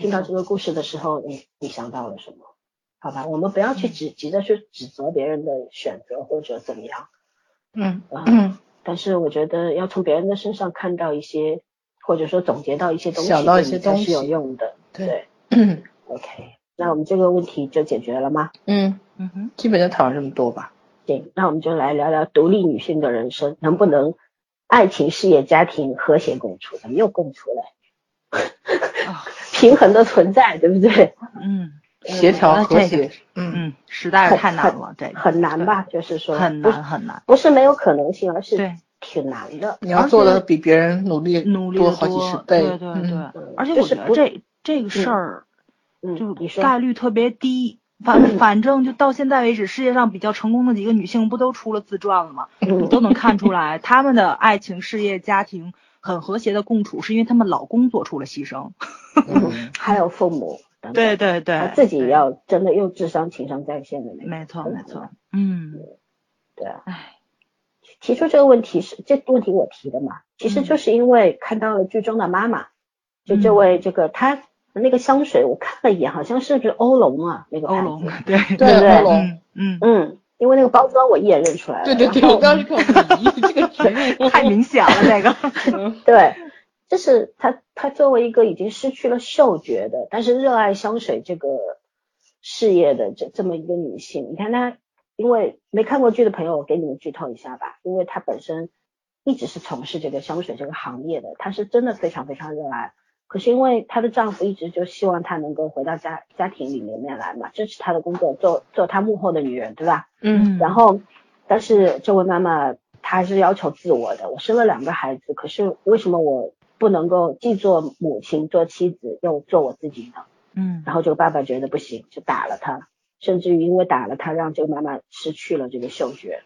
听到这个故事的时候，你你想到了什么？好吧，我们不要去指急着去指责别人的选择或者怎么样，嗯啊嗯，但是我觉得要从别人的身上看到一些，或者说总结到一些东西，想到一些东西是有用的。对对，OK，那我们这个问题就解决了吗？嗯，嗯哼，基本就讨论这么多吧。行，那我们就来聊聊独立女性的人生，能不能爱情、事业、家庭和谐共处？怎么又共处了？啊平衡的存在，对不对？嗯 协调和谐个，嗯，嗯，实在是太难了，这个很难吧？就是说很不难很难，不是没有可能性，而是对，挺难的。你要做的比别人努力努力的多好几十倍。对对对嗯，嗯而且我就是不觉得这这个事儿嗯，就概率特别低。反反正就到现在为止，世界上比较成功的几个女性不都出了自传了吗？你嗯都能看出来，她们的爱情、事业、家庭很和谐的共处，是因为他们老公做出了牺牲。嗯。还有父母等等，对对对他，自己要真的又智商情商在线的那种。没错没错，嗯，对啊，唉，提出这个问题是这个问题我提的嘛，其实嗯。就是因为看到了剧中的妈妈，就这嗯。位这个她那个香水，我看了一眼，好像是不是欧龙啊那个牌子欧龙，对对对不对？欧龙，嗯嗯，嗯，因为那个包装我一眼认出来了。对对对，我当时看这个 太明显了那个，对，就是他，他作为一个已经失去了嗅觉的，但是热爱香水这个事业的这这么一个女性，你看她，因为没看过剧的朋友，我给你们剧透一下吧，因为她本身一直是从事这个香水这个行业的，她是真的非常非常热爱。可是因为她的丈夫一直就希望她能够回到家家庭里面来嘛，支持她的工作，做做她幕后的女人，对吧？嗯然后，但是这位妈妈她还是要求自我的。我生了两个孩子，可是为什么我不能够既做母亲、做妻子，又做我自己呢？嗯然后这个爸爸觉得不行，就打了她，甚至于因为打了她，让这个妈妈失去了这个嗅觉，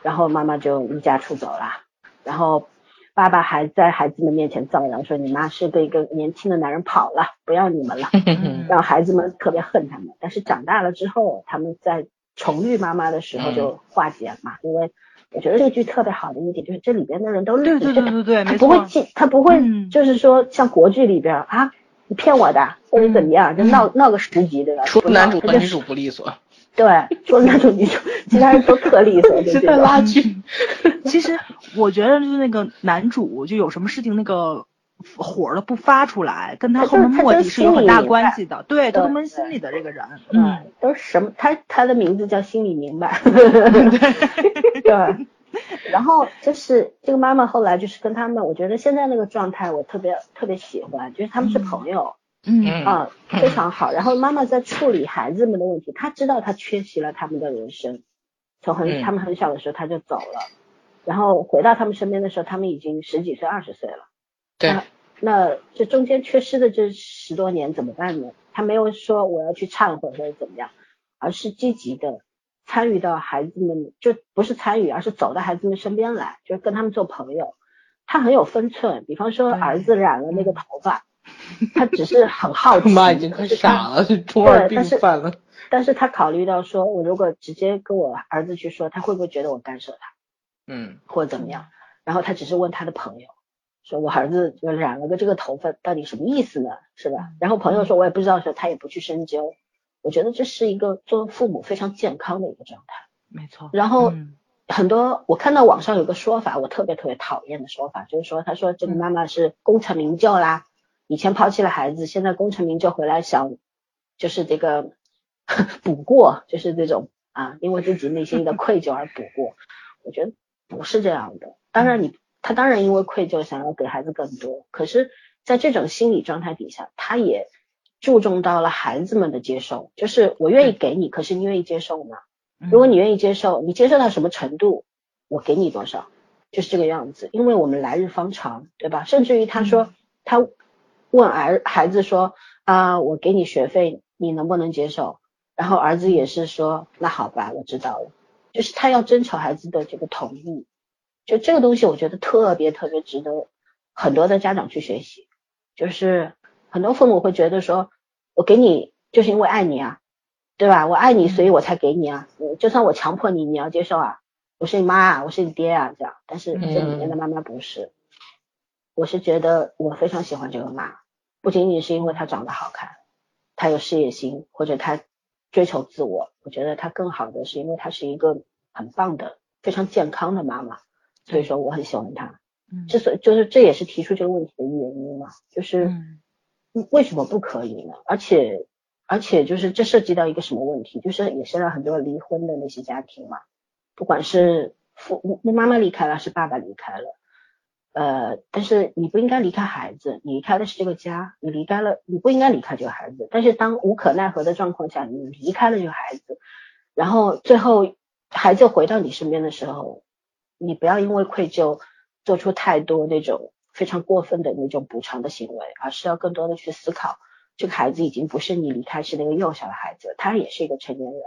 然后妈妈就离家出走了。然后爸爸还在孩子们面前造谣说你妈是跟一个年轻的男人跑了，不要你们了，嗯。让孩子们特别恨他们。但是长大了之后，他们在重遇妈妈的时候就化解了嘛，因为我觉得这个剧特别好的一点就是这里边的人都对对对对 对，他，不会记，他不会嗯。就是说像国剧里边啊，你骗我的或者怎么样，就闹闹个十集对吧？除了男主和女主不利索，对，除了男主女主，其他人都特利索，就是在。拉锯。其实我觉得就是那个男主就有什么事情那个火儿都不发出来，跟他他后面目的是有很大关系的。对，他对他们心里的这个人，嗯嗯，都是什么？他他的名字叫心里明白，对。然后就是这个妈妈后来就是跟他们，我觉得现在那个状态我特别特别喜欢，就是他们是朋友嗯嗯啊、非常好。然后妈妈在处理孩子们的问题，她知道她缺席了他们的人生，从很嗯他们很小的时候她就走了，然后回到他们身边的时候，他们已经十几岁、二十岁了。对那那这中间缺失的这十多年怎么办呢？他没有说我要去忏悔或者怎么样，而是积极的参与到孩子们，就不是参与，而是走到孩子们身边来，就是跟他们做朋友。他很有分寸，比方说儿子染了那个头发，他只是很好奇，妈已经快傻了，中二病犯了。但是他考虑到说，我如果直接跟我儿子去说，他会不会觉得我干涉他？嗯或者怎么样。然后他只是问他的朋友，说我儿子就染了个这个头发，到底什么意思呢？是吧？然后朋友说我也不知道，说他也不去深究。我觉得这是一个做父母非常健康的一个状态。没错。然后嗯很多我看到网上有个说法，我特别特别讨厌的说法，就是说他说这个妈妈是功成名就啦，以前抛弃了孩子，现在功成名就回来想就是这个 补过，就是这种啊，因为自己内心的愧疚而补过。我觉得不是这样的。当然你他当然因为愧疚想要给孩子更多，可是在这种心理状态底下，他也注重到了孩子们的接受，就是我愿意给你，可是你愿意接受吗？如果你愿意接受，你接受到什么程度，我给你多少，就是这个样子。因为我们来日方长，对吧？甚至于他说，他问儿孩子说啊，我给你学费，你能不能接受？然后儿子也是说，那好吧，我知道了。就是他要征求孩子的这个同意，就这个东西，我觉得特别特别值得很多的家长去学习。就是很多父母会觉得说，我给你就是因为爱你啊，对吧？我爱你，所以我才给你啊。嗯就算我强迫你，你要接受啊。我是你妈啊，我是你爹啊，这样。但是这里面的妈妈不是，我是觉得我非常喜欢这个妈，不仅仅是因为她长得好看，她有事业心，或者她追求自我。我觉得她更好的是因为她是一个很棒的、非常健康的妈妈，所以说我很喜欢她。嗯之所以就是这也是提出这个问题的原因嘛，就是。嗯为什么不可以呢？而且而且就是这涉及到一个什么问题，就是也是让很多离婚的那些家庭嘛，不管是父妈妈离开了，是爸爸离开了，呃，但是你不应该离开孩子，你离开的是这个家，你离开了，你不应该离开这个孩子，但是当无可奈何的状况下，你离开了这个孩子，然后最后孩子回到你身边的时候，你不要因为愧疚做出太多那种。非常过分的那种补偿的行为，而是要更多的去思考，这个孩子已经不是你离开时那个幼小的孩子，他也是一个成年人。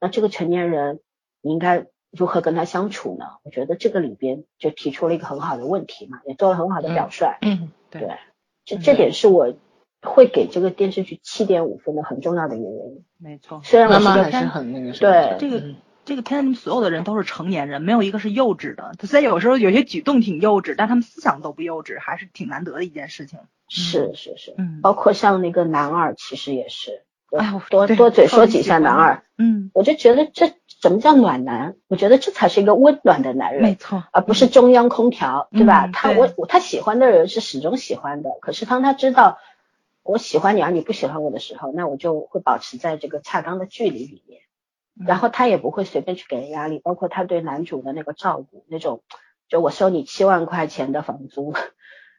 那这个成年人，你应该如何跟他相处呢？我觉得这个里边就提出了一个很好的问题嘛，也做了很好的表率。嗯，对对，这这点是我会给这个电视剧七点五分的很重要的原因。没错。虽然我是个妈妈还是很那个什么。对这个嗯这个片子里面所有的人都是成年人，没有一个是幼稚的。虽然有时候有些举动挺幼稚，但他们思想都不幼稚，还是挺难得的一件事情。是是是，嗯，包括像那个男二，其实也是，我哎多多嘴说几下男二。嗯，我就觉得这什么叫暖男？我觉得这才是一个温暖的男人，没错，而不是中央空调，对吧？他我我他喜欢的人是始终喜欢的，可是当他知道我喜欢你而你不喜欢我的时候，那我就会保持在这个恰当的距离里面，嗯然后他也不会随便去给人压力，包括他对男主的那个照顾，那种就我收你七万块钱的房租，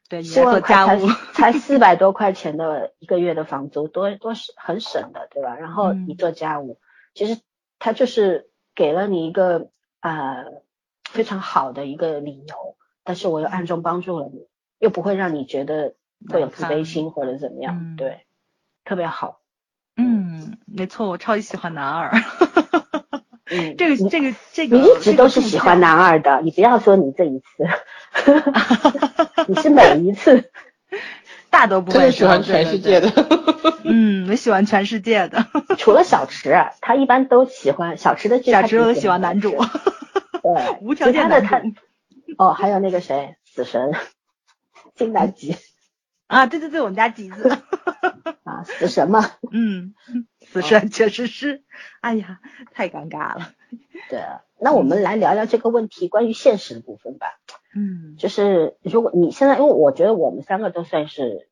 对，你做家务，才四百多块钱的一个月的房租，多多是很省的，对吧？然后嗯你做家务，其实他就是给了你一个呃非常好的一个理由，但是我又暗中帮助了你，又不会让你觉得会有自卑心或者怎么样，嗯对，特别好。嗯，没错，我超级喜欢男二。嗯，这个这个这个，你一直都是喜欢男二的，你不要说你这一次，你是每一次。大都不会喜欢全世界。的。嗯，我喜欢全世界的。除了小池，他一般都喜欢小池的剧，他只小池我喜欢男主，对，无条件的他哦，还有那个谁，死神金南吉啊，对对对，我们家吉子。啊，死神嘛，嗯，死神确实是，哎呀，太尴尬了。对。那我们来聊聊这个问题，关于现实的部分吧。嗯就是如果你现在，因为我觉得我们三个都算是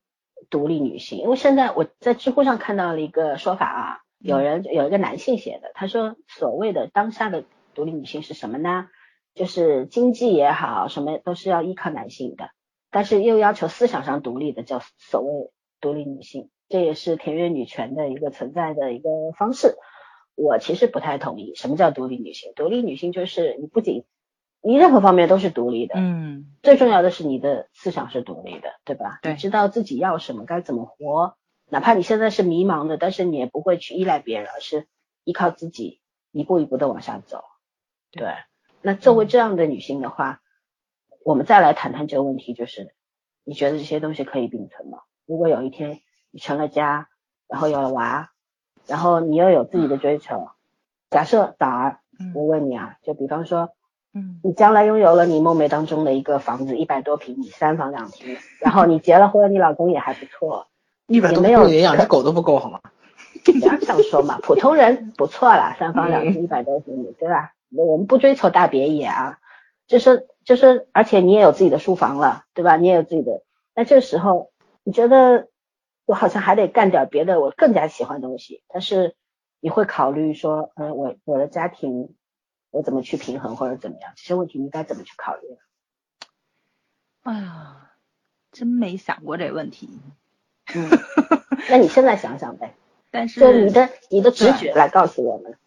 独立女性，因为现在我在知乎上看到了一个说法啊，有人有一个男性写的，他说所谓的当下的独立女性是什么呢？就是经济也好，什么都是要依靠男性的，但是又要求思想上独立的，叫所谓独立女性，这也是田园女权的一个存在的一个方式。我其实不太同意，什么叫独立女性？独立女性就是你不仅你任何方面都是独立的，嗯最重要的是你的思想是独立的，对吧？对你知道自己要什么，该怎么活，哪怕你现在是迷茫的，但是你也不会去依赖别人，而是依靠自己一步一步的往下走。对对，那作为这样的女性的话，我们再来谈谈这个问题，就是你觉得这些东西可以并存吗？如果有一天你成了家，然后有了娃，然后你又有自己的追求，假设早儿，我嗯问你啊，就比方说。嗯你将来拥有了你梦寐当中的一个房子，一百多平米，三房两厅，然后你结了婚，你老公也还不错，一百多也没有不也养只狗都不够好吗？不要这样说嘛，普通人不错啦，三房两厅，一百多平米，对吧？我们不追求大别野啊，就是就是，而且你也有自己的书房了，对吧？你也有自己的，那这时候你觉得我好像还得干点别的我更加喜欢的东西，但是你会考虑说，嗯，我我的家庭我怎么去平衡或者怎么样？这些问题你该怎么去考虑？哎呀，真没想过这问题。嗯，那你现在想想呗，但是就你的你的直觉来告诉我们。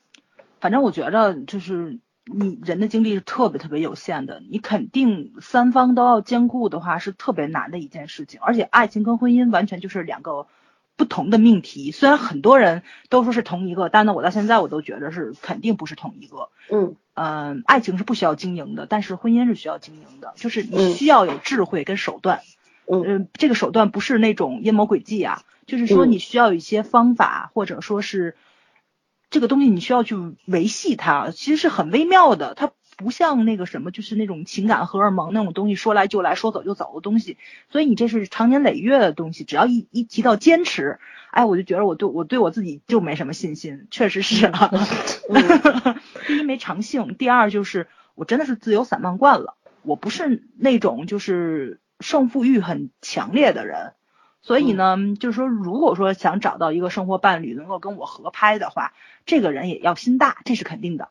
反正我觉着就是你人的精力是特别特别有限的，你肯定三方都要兼顾的话是特别难的一件事情，而且爱情跟婚姻完全就是两个不同的命题。虽然很多人都说是同一个，但呢，我到现在我都觉得是肯定不是同一个。嗯嗯、爱情是不需要经营的，但是婚姻是需要经营的，就是你需要有智慧跟手段。嗯，这个手段不是那种阴谋诡计啊，就是说你需要有一些方法，或者说是这个东西你需要去维系它，其实是很微妙的，它不像那个什么，就是那种情感荷尔蒙那种东西，说来就来，说走就走的东西。所以你这是长年累月的东西，只要一一提到坚持，哎，我就觉得我对我对我自己就没什么信心，确实是啊。嗯 第一没长性，第二就是我真的是自由散漫惯了，我不是那种就是胜负欲很强烈的人，所以呢，就是说如果说想找到一个生活伴侣能够跟我合拍的话，这个人也要心大，这是肯定的，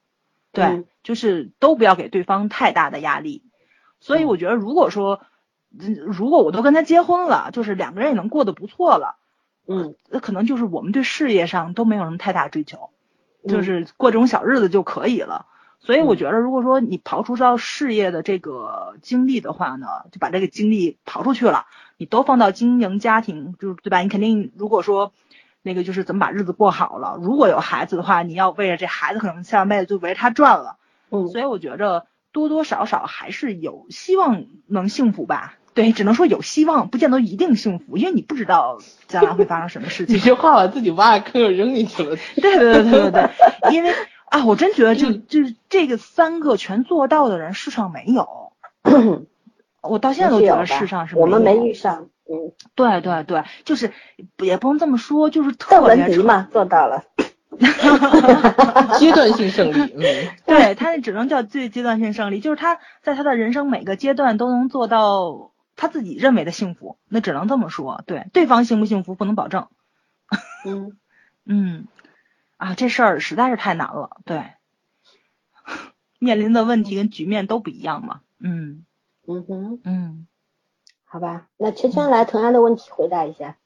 对，嗯。就是都不要给对方太大的压力，所以我觉得如果说。嗯如果我都跟他结婚了，就是两个人也能过得不错了，嗯。那可能就是我们对事业上都没有什么太大追求，嗯。就是过这种小日子就可以了。所以我嗯。觉得，如果说你刨除到事业的这个精力的话呢，就把这个精力刨出去了，你都放到经营家庭，就是对吧？你肯定如果说那个就是怎么把日子过好了，如果有孩子的话，你要为了这孩子，可能下半辈子就围着他转了。嗯所以我觉着多多少少还是有希望能幸福吧。对，只能说有希望，不见得一定幸福，因为你不知道将来会发生什么事 情你。这话把自己挖个坑又扔进去了。对对对对对对，因为啊，我真觉得就就是这个三个全做到的人世上没有，我到现在都觉得世上是我们没遇上，嗯，对对对，就是也不能这么说，就是 特别迪嘛做到了 阶段性胜利，嗯，对他那只能叫最阶段性胜利，就是他在他的人生每个阶段都能做到他自己认为的幸福，那只能这么说。对，对方幸不幸福不能保证。嗯嗯，啊，这事儿实在是太难了。对，面临的问题跟局面都不一样嘛。嗯嗯哼，嗯，好吧，那圈圈来同样的问题回答一下，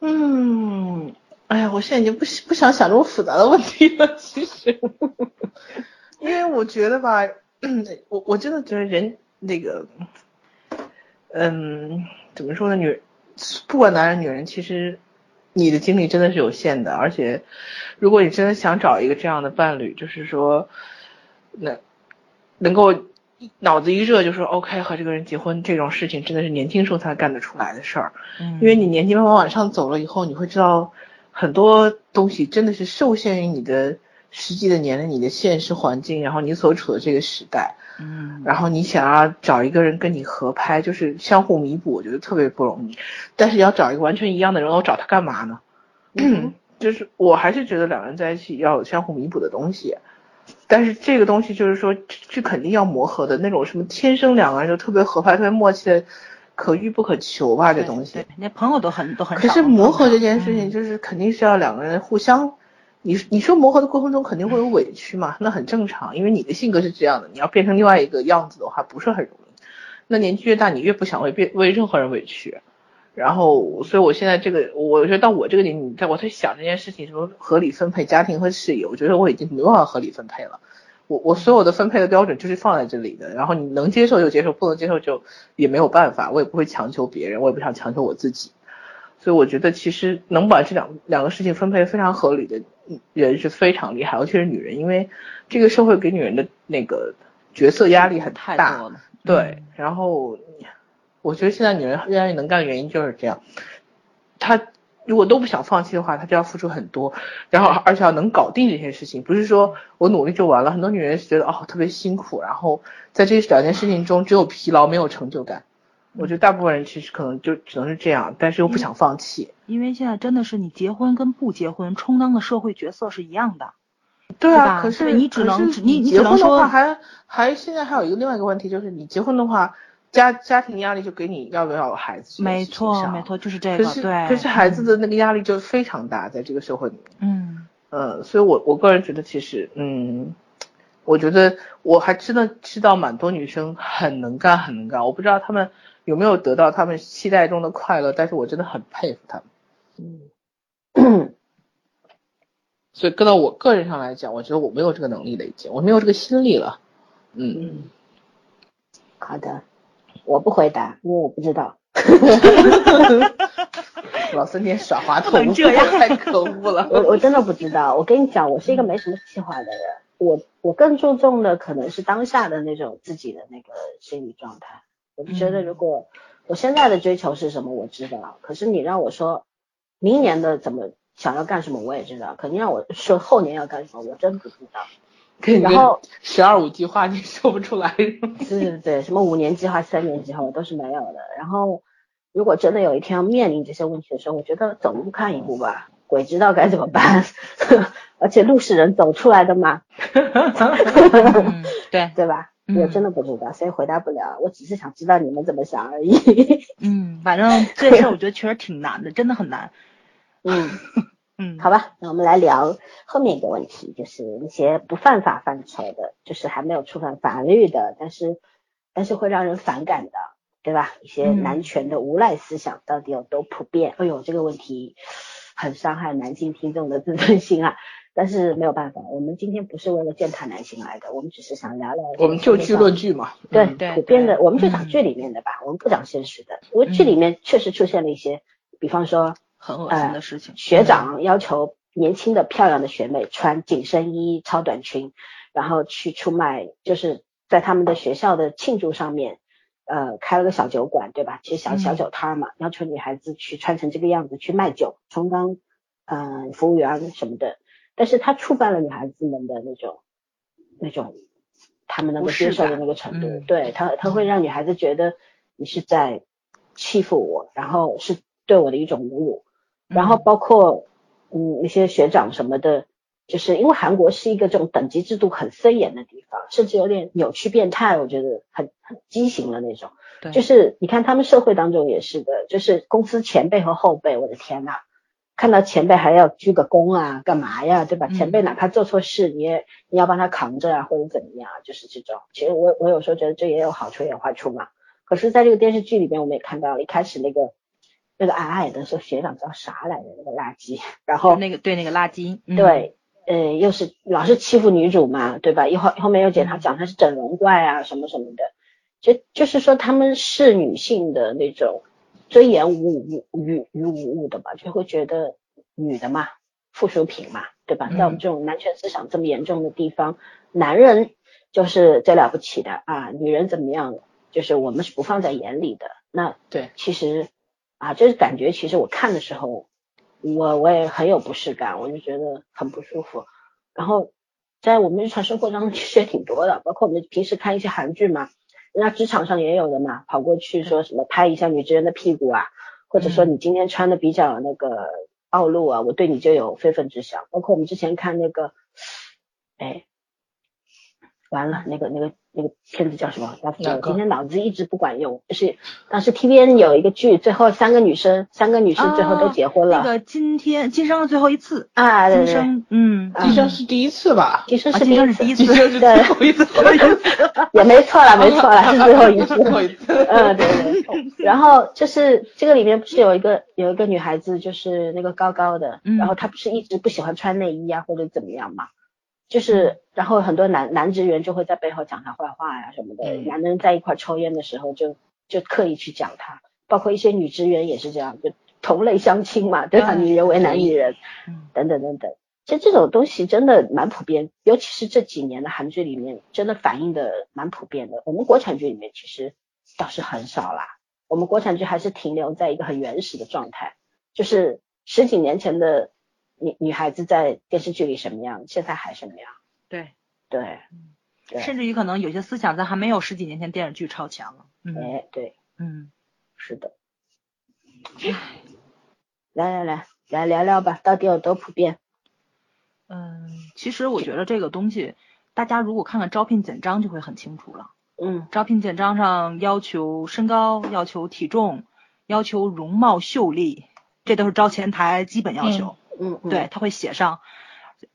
嗯，哎呀，我现在已经不不想想这么复杂的问题了，其实，因为我觉得吧，嗯，我我真的觉得人那个，嗯，怎么说呢？女不管男人女人，其实你的精力真的是有限的，而且如果你真的想找一个这样的伴侣，就是说，那能够脑子一热就说 OK 和这个人结婚这种事情，真的是年轻时候才干得出来的事儿。嗯因为你年纪慢慢往上走了以后，你会知道很多东西真的是受限于你的实际的年龄、你的现实环境，然后你所处的这个时代，嗯然后你想要找一个人跟你合拍，就是相互弥补，我觉得特别不容易。但是要找一个完全一样的人，我找他干嘛呢？嗯 就是我还是觉得两个人在一起要有相互弥补的东西。但是这个东西就是说，这肯定要磨合的那种什么天生两个人就特别合拍、特别默契的，可遇不可求吧，这东西。对，那朋友都很都很少。可是磨合这件事嗯情，就是肯定是要两个人互相，你你说磨合的过程中肯定会有委屈嘛，那很正常，因为你的性格是这样的，你要变成另外一个样子的话，不是很容易。那年纪越大，你越不想为变为任何人委屈。然后，所以我现在这个，我觉得到我这个年纪，在我在想这件事情，什么合理分配家庭和事业，我觉得我已经没办法合理分配了。我我所有的分配的标准就是放在这里的，然后你能接受就接受，不能接受就也没有办法，我也不会强求别人，我也不想强求我自己。所以我觉得其实能把这两两个事情分配非常合理的人是非常厉害，尤其是女人，因为这个社会给女人的那个角色压力很太大。多了。对，然后我觉得现在女人愿意能干的原因就是这样，她如果都不想放弃的话，她就要付出很多，然后而且要能搞定这些事情，不是说我努力就完了。很多女人是觉得哦特别辛苦，然后在这两件事情中只有疲劳没有成就感。我觉得大部分人其实可能就只能是这样，但是又不想放弃。因为现在真的是你结婚跟不结婚充当的社会角色是一样的。对啊，可是你只能你你结婚的话还还现在还有一个另外一个问题，就是你结婚的话，家家庭压力就给你要不要有孩子没错没错，就是这个。可是对。可是孩子的那个压力就非常大，在这个社会里面，嗯嗯，所以我我个人觉得其实，嗯，我觉得我还真的知道蛮多女生很能干，很能干，我不知道她们有没有得到她们期待中的快乐，但是我真的很佩服她们。嗯所以搁到我个人上来讲，我觉得我没有这个能力了，已经，我没有这个心力了。嗯，嗯，好的，我不回答，因为我不知道。老孙，你耍滑头，这样 太可恶了。我我真的不知道。我跟你讲，我是一个没什么计划的人。我我更注重的可能是当下的那种自己的那个心理状态。我就觉得，如果我现在的追求是什么，我知道。可是你让我说明年的怎么想要干什么，我也知道。可你让我说后年要干什么，我真不知道。然后十二五计划你说不出来。对对对，什么五年计划、三年计划我都是没有的。然后，如果真的有一天要面临这些问题的时候，我觉得走一步看一步吧，鬼知道该怎么办。而且路是人走出来的嘛，嗯，对，对吧？嗯我真的不知道，所以回答不了。我只是想知道你们怎么想而已。嗯，反正这事儿我觉得确实挺难的，真的很难。嗯，嗯，好吧，那我们来聊后面一个问题，就是那些不犯法范畴的，就是还没有触犯法律的，但是但是会让人反感的，对吧？一些嗯男权的无赖思想到底有多普遍？哎呦，这个问题很伤害男性听众的自尊心啊！但是没有办法，我们今天不是为了践踏男性来的，我们只是想聊聊我们就剧论剧嘛。对嗯对普遍的，我们就讲嗯剧里面的吧，我们不讲现实的，因为剧里面确实出现了一些，比方说很恶心的事情。学长要求年轻的漂亮的学妹穿紧身衣、超短裙，然后去出卖，就是在他们的学校的庆祝上面，呃，开了个小酒馆，对吧？其实小嗯小酒摊儿嘛，要求女孩子去穿成这个样子去卖酒，充当嗯、呃服务员什么的。但是他触犯了女孩子们的那种那种他们能够接受的那个程度，嗯对他他会让女孩子觉得你是在欺负我，然后是对我的一种侮辱。然后包括嗯那些学长什么的，就是因为韩国是一个这种等级制度很森严的地方，甚至有点扭曲变态，我觉得很很畸形的那种。对就是你看他们社会当中也是的，就是公司前辈和后辈，我的天呐，看到前辈还要鞠个躬啊，干嘛呀，对吧？嗯前辈哪怕做错事，你也你要帮他扛着啊，或者怎么样啊，就是这种。其实我我有时候觉得这也有好处也有坏处嘛。可是在这个电视剧里面，我们也看到了，一开始那个那个矮矮的说学长叫啥来着，那个垃圾，然后那个对那个垃圾，嗯、对，呃，又是老是欺负女主嘛，对吧？一后后面又检查讲她是整容怪啊，什么什么的，就就是说他们是女性的那种尊严无无与与无物的吧，就会觉得女的嘛，附属品嘛，对吧？在我们这种男权思想这么严重的地方，男人就是最了不起的啊，女人怎么样，就是我们是不放在眼里的。那对，其实啊，就是感觉其实我看的时候。我我也很有不适感，我就觉得很不舒服。然后在我们日常生活当中其实也挺多的，包括我们平时看一些韩剧嘛，人家职场上也有的嘛，跑过去说什么拍一下女职员的屁股啊，或者说你今天穿的比较那个暴露啊，我对你就有非分之想。包括我们之前看那个，哎，完了，那个那个。那个片子叫什么？我今天脑子一直不管用。就是当时 T V N 有一个剧，最后三个女生，三个女生最后都结婚了。那个今天今生的最后一次啊，今生嗯，今生是第一次吧？今生是第一次，今生是最后一次，也没错了，没错了，是最后一次。最后一次。嗯，对对。然后就是这个里面不是有一个有一个女孩子，就是那个高高的，然后她不是一直不喜欢穿内衣啊，或者怎么样嘛？就是，然后很多男男职员就会在背后讲他坏话呀什么的。嗯、男人在一块抽烟的时候，就就刻意去讲他。包括一些女职员也是这样，就同类相亲嘛，对吧？女人为难女人，等等等等。其实这种东西真的蛮普遍，尤其是这几年的韩剧里面，真的反映的蛮普遍的。我们国产剧里面其实倒是很少啦。我们国产剧还是停留在一个很原始的状态，就是十几年前的。女女孩子在电视剧里什么样，现在还什么样？对对，甚至于可能有些思想在还没有十几年前电视剧超强了。哎，对，嗯，是的。来来来，来聊聊吧，到底有多普遍？嗯，其实我觉得这个东西，大家如果看看招聘简章就会很清楚了。嗯，招聘简章上要求身高，要求体重，要求容貌秀丽，这都是招前台基本要求。嗯，对，他会写上，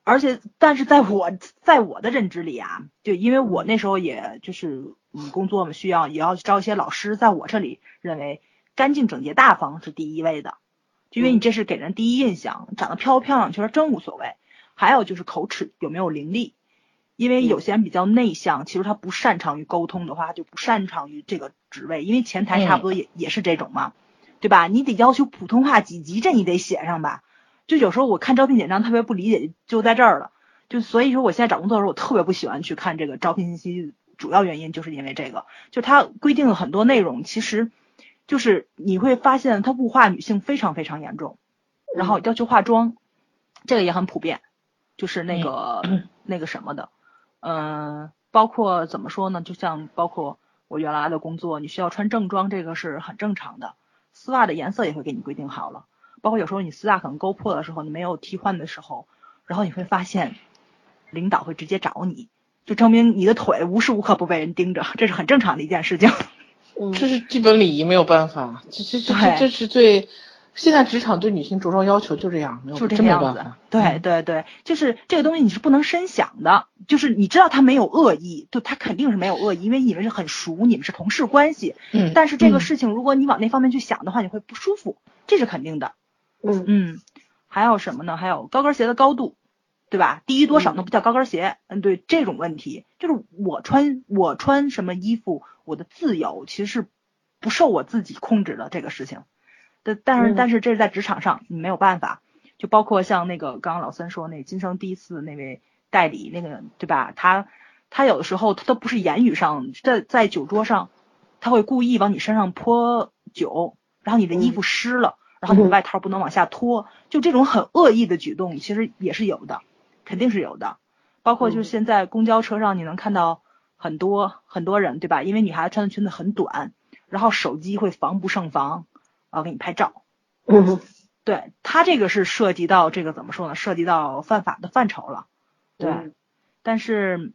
而且，但是在我在我的认知里啊，就因为我那时候也就是嗯工作嘛，需要也要招一些老师，在我这里认为干净整洁大方是第一位的，就因为你这是给人第一印象，长得漂不漂亮其实真无所谓，还有就是口齿有没有伶俐，因为有些人比较内向，其实他不擅长于沟通的话，就不擅长于这个职位，因为前台差不多也也是这种嘛，对吧？你得要求普通话几级，这你得写上吧。就有时候我看招聘简章特别不理解，就在这儿了。就所以说，我现在找工作的时候，我特别不喜欢去看这个招聘信息，主要原因就是因为这个，就它规定了很多内容，其实就是你会发现它物化女性非常非常严重，然后要求化妆，这个也很普遍，就是那个那个什么的，嗯，包括怎么说呢？就像包括我原来的工作，你需要穿正装，这个是很正常的，丝袜的颜色也会给你规定好了。包括有时候你丝袜可能勾破的时候，你没有替换的时候，然后你会发现，领导会直接找你，就证明你的腿无时无刻不被人盯着，这是很正常的一件事情。嗯，这是基本礼仪，没有办法，这这这这是最。现在职场对女性着装要求就这样，没有就这个样子。对对对，就是这个东西你是不能深想的，就是你知道他没有恶意，就他肯定是没有恶意，因为你们是很熟，你们是同事关系。嗯。但是这个事情，如果你往那方面去想的话，你会不舒服，这是肯定的。嗯嗯，还有什么呢？还有高跟鞋的高度，对吧？低多少那不叫高跟鞋。嗯，对，这种问题就是我穿我穿什么衣服，我的自由其实是不受我自己控制的这个事情。但但是但是这是在职场上你没有办法，就包括像那个刚刚老三说那今生第一次那位代理那个对吧？他他有的时候他都不是言语上，在在酒桌上他会故意往你身上泼酒，然后你的衣服湿了，然后你外套不能往下脱，就这种很恶意的举动其实也是有的，肯定是有的。包括就是现在公交车上你能看到很多很多人对吧？因为女孩子穿的裙子很短，然后手机会防不胜防。啊给你拍照，嗯，对他这个是涉及到这个怎么说呢？涉及到犯法的范畴了，对，但是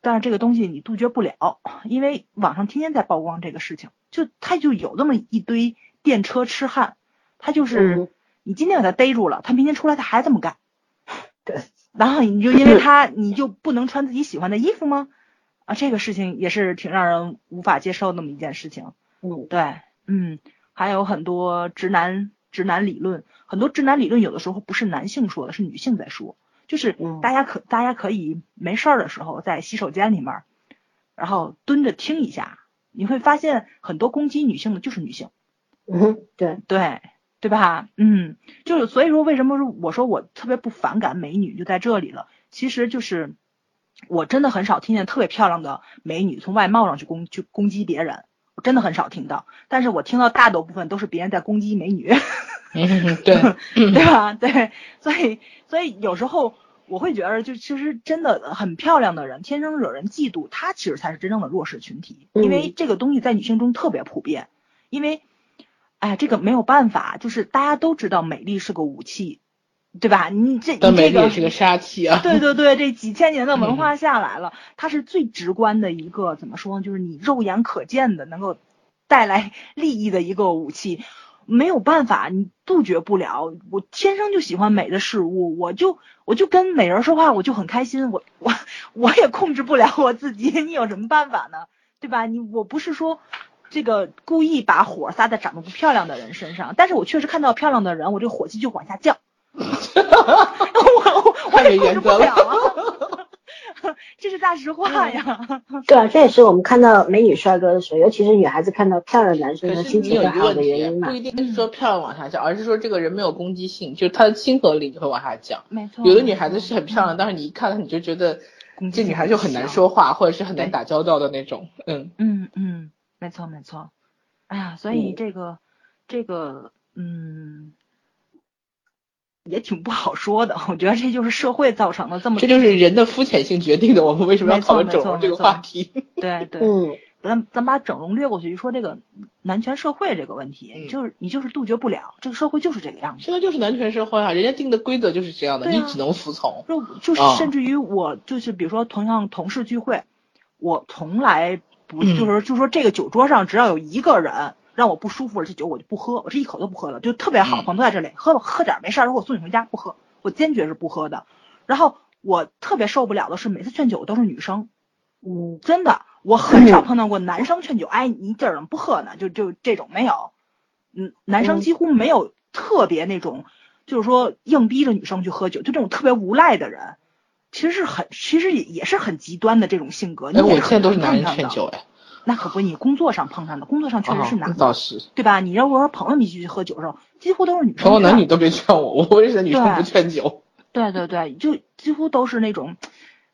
但是这个东西你杜绝不了，因为网上天天在曝光这个事情，就他就有那么一堆电车痴汉，他就是你今天把他逮住了，他明天出来他还这么干，对，然后你就因为他你就不能穿自己喜欢的衣服吗？啊，这个事情也是挺让人无法接受那么一件事情，嗯，对，嗯。还有很多直男直男理论，很多直男理论有的时候不是男性说的，是女性在说。就是嗯大家可大家可以没事儿的时候在洗手间里面儿，然后蹲着听一下，你会发现很多攻击女性的就是女性。嗯，对，对对吧？嗯，就是所以说，为什么说我说我特别不反感美女，就在这里了。其实就是我真的很少听见特别漂亮的美女从外貌上去攻去攻击别人，我真的很少听到。但是我听到大多部分都是别人在攻击美女，嗯，对，对吧？对，所以所以有时候我会觉得，就其实真的很漂亮的人，天生惹人嫉妒，她其实才是真正的弱势群体，因为嗯这个东西在女性中特别普遍，因为。哎，这个没有办法，就是大家都知道美丽是个武器，对吧？你这你这个美丽是个杀器啊。对对对，这几千年的文化下来了，它是最直观的一个怎么说呢？就是你肉眼可见的能够带来 利益的一个武器，没有办法，你杜绝不了。我天生就喜欢美的事物，我就我就跟美人说话，我就很开心，我我我也控制不了我自己，你有什么办法呢？对吧？你我不是说。这个故意把火撒在长得不漂亮的人身上，但是我确实看到漂亮的人，我这个火气就往下降。我我我也控制不了啊，这是大实话呀。对啊，这也是我们看到美女帅哥的时候，尤其是女孩子看到漂亮男生的心情会好有一个问题的原因，嘛不。一定是说漂亮往下降，而是说这个人没有攻击性，就是他的亲和力就会往下降。没错，有的女孩子是很漂亮，但是你一看她你就觉得这女孩就很难说话，或者是很难打交道的那种。嗯，嗯嗯，没错没错。哎呀，所以嗯这个、这个嗯，也挺不好说的。我觉得这就是社会造成的这么这就是人的肤浅性决定的。我们为什么要讨论整容这个话题？对对。嗯，咱咱把整容略过去，就说这个男权社会这个问题，嗯就是你就是杜绝不了，这个社会就是这个样子。现在就是男权社会啊，人家定的规则就是这样的，啊你只能服从。就就是啊甚至于我就是比如说同样同事聚会，我从来不嗯。就是就说这个酒桌上只要有一个人让我不舒服了，这酒我就不喝，我这一口都不喝了，就特别好嗯。朋友都在这里，喝吧喝点儿没事儿，如果送你回家不喝，我坚决是不喝的。然后我特别受不了的是每次劝酒都是女生，嗯，真的，我很少碰到过男生劝酒，哎，你今儿怎么不喝呢？就就这种没有，嗯，男生嗯。几乎没有特别那种，就是说硬逼着女生去喝酒，就这种特别无赖的人，其实是很，其实也也是很极端的这种性格。那哎，我现在都是男人劝酒哎，那可不，你工作上碰上的，工作上确实是哦男的，倒是。对吧？你如果说朋友们一起去喝酒的时候，几乎都是女生朋友男女都别劝我，我为什么女生不劝酒？对对对，就几乎都是那种，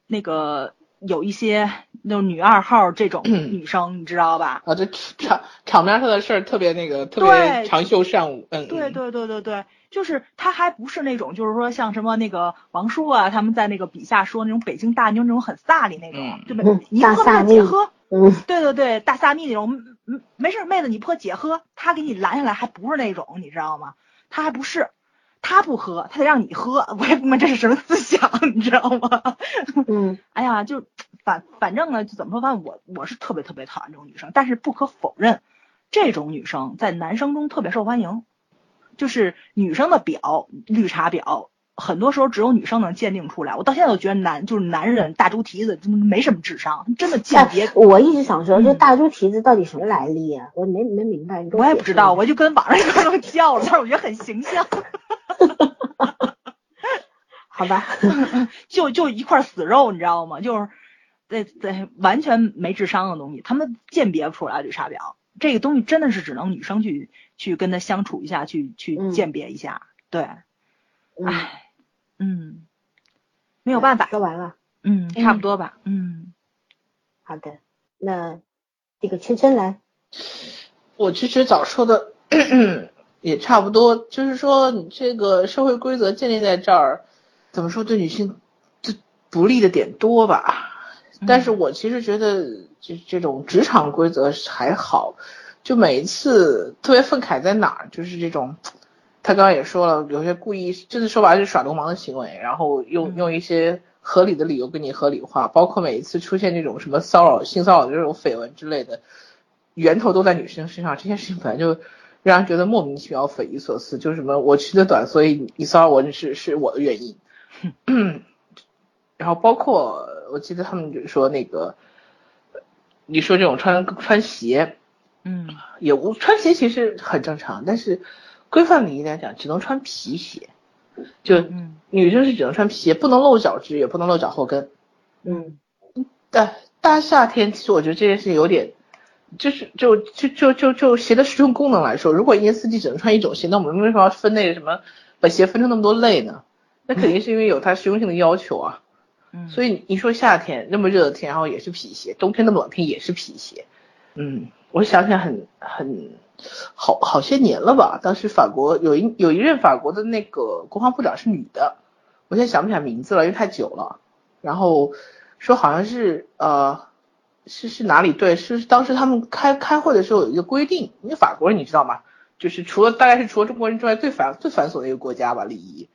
那个有一些那种女二号这种嗯 女生，你知道吧？啊，这场场面上的事儿特别那个，特别长袖善舞。嗯，嗯对对对对对，就是她还不是那种，就是说像什么那个王叔啊，他们在那个笔下说那种北京大妞那种很飒的那种，嗯对吧嗯？你喝大姐喝，嗯，对对对，大萨蜜那种，没事儿，妹子你不喝姐喝，他给你拦下来还不是那种，你知道吗？他还不是，他不喝，他得让你喝，我也不明白这是什么思想，你知道吗？嗯，哎呀，就反反正呢，就怎么说，反正我我是特别特别讨厌这种女生，但是不可否认，这种女生在男生中特别受欢迎，就是女生的表绿茶婊，很多时候只有女生能鉴定出来。我到现在都觉得男就是男人大猪蹄子，真没什么智商，真的鉴别哎，我一直想说，这嗯大猪蹄子到底什么来历啊？我没没明白。我也不知道，我就跟网上一块都叫了，但是我觉得很形象，好吧。就就一块死肉，你知道吗？就是对对，完全没智商的东西，他们鉴别不出来绿茶婊。这个东西真的是只能女生去去跟他相处一下，去去嗯鉴别一下。对，嗯，唉，嗯，没有办法，说完了。嗯，差不多吧，嗯好的，那这个圈圈来。我其实早说的 也差不多，就是说你这个社会规则建立在这儿，怎么说对女性这不利的点多吧？但是我其实觉得这这种职场规则还好，就每一次特别愤慨在哪儿，就是这种，他刚刚也说了，有些故意就是说白了是耍流氓的行为，然后用嗯用一些合理的理由给你合理化，包括每一次出现这种什么骚扰、性骚扰这种绯闻之类的，源头都在女生身上，这件事情本来就让人觉得莫名其妙、匪夷所思，就是什么我吃的短，所以你骚扰我是是我的原因。然后包括我记得他们就说那个，你说这种穿穿鞋嗯也无穿鞋其实很正常，但是规范礼仪来讲只能穿皮鞋，就嗯女生是只能穿皮鞋，不能露脚趾，也不能露脚后跟。嗯但大夏天，其实我觉得这件事情有点，就是就就就就就鞋的实用功能来说，如果一年四季只能穿一种鞋，那我们为什么要分那个什么，把鞋分成那么多类呢？那肯定是因为有它实用性的要求啊。嗯，所以你说夏天那么热的天，然后也是皮鞋；冬天那么冷天也是皮鞋。嗯，我想起来很很好好些年了吧？当时法国有一有一任法国的那个国防部长是女的，我现在想不起来名字了，因为太久了。然后说好像是呃是是哪里对，是当时他们开开会的时候有一个规定，因为法国人你知道吗？就是除了大概是除了中国人之外最繁最繁琐的一个国家吧，礼仪。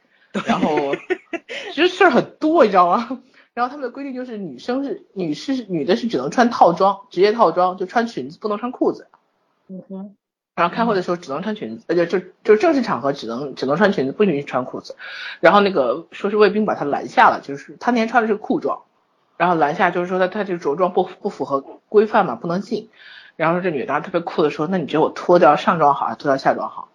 然后 其实事儿很多，你知道吗？然后他们的规定就是女生是女士女的是只能穿套装，职业套装，就穿裙子不能穿裤子。嗯哼，然后开会的时候只能穿裙子，呃，就就就正式场合只能只能穿裙子，不允许穿裤子。然后那个说是卫兵把他拦下了，就是他那天穿的是裤装，然后拦下就是说他他这个着装不不符合规范嘛，不能进。然后这女的特别酷的说，那你觉得我脱掉上装好还是脱掉下装好？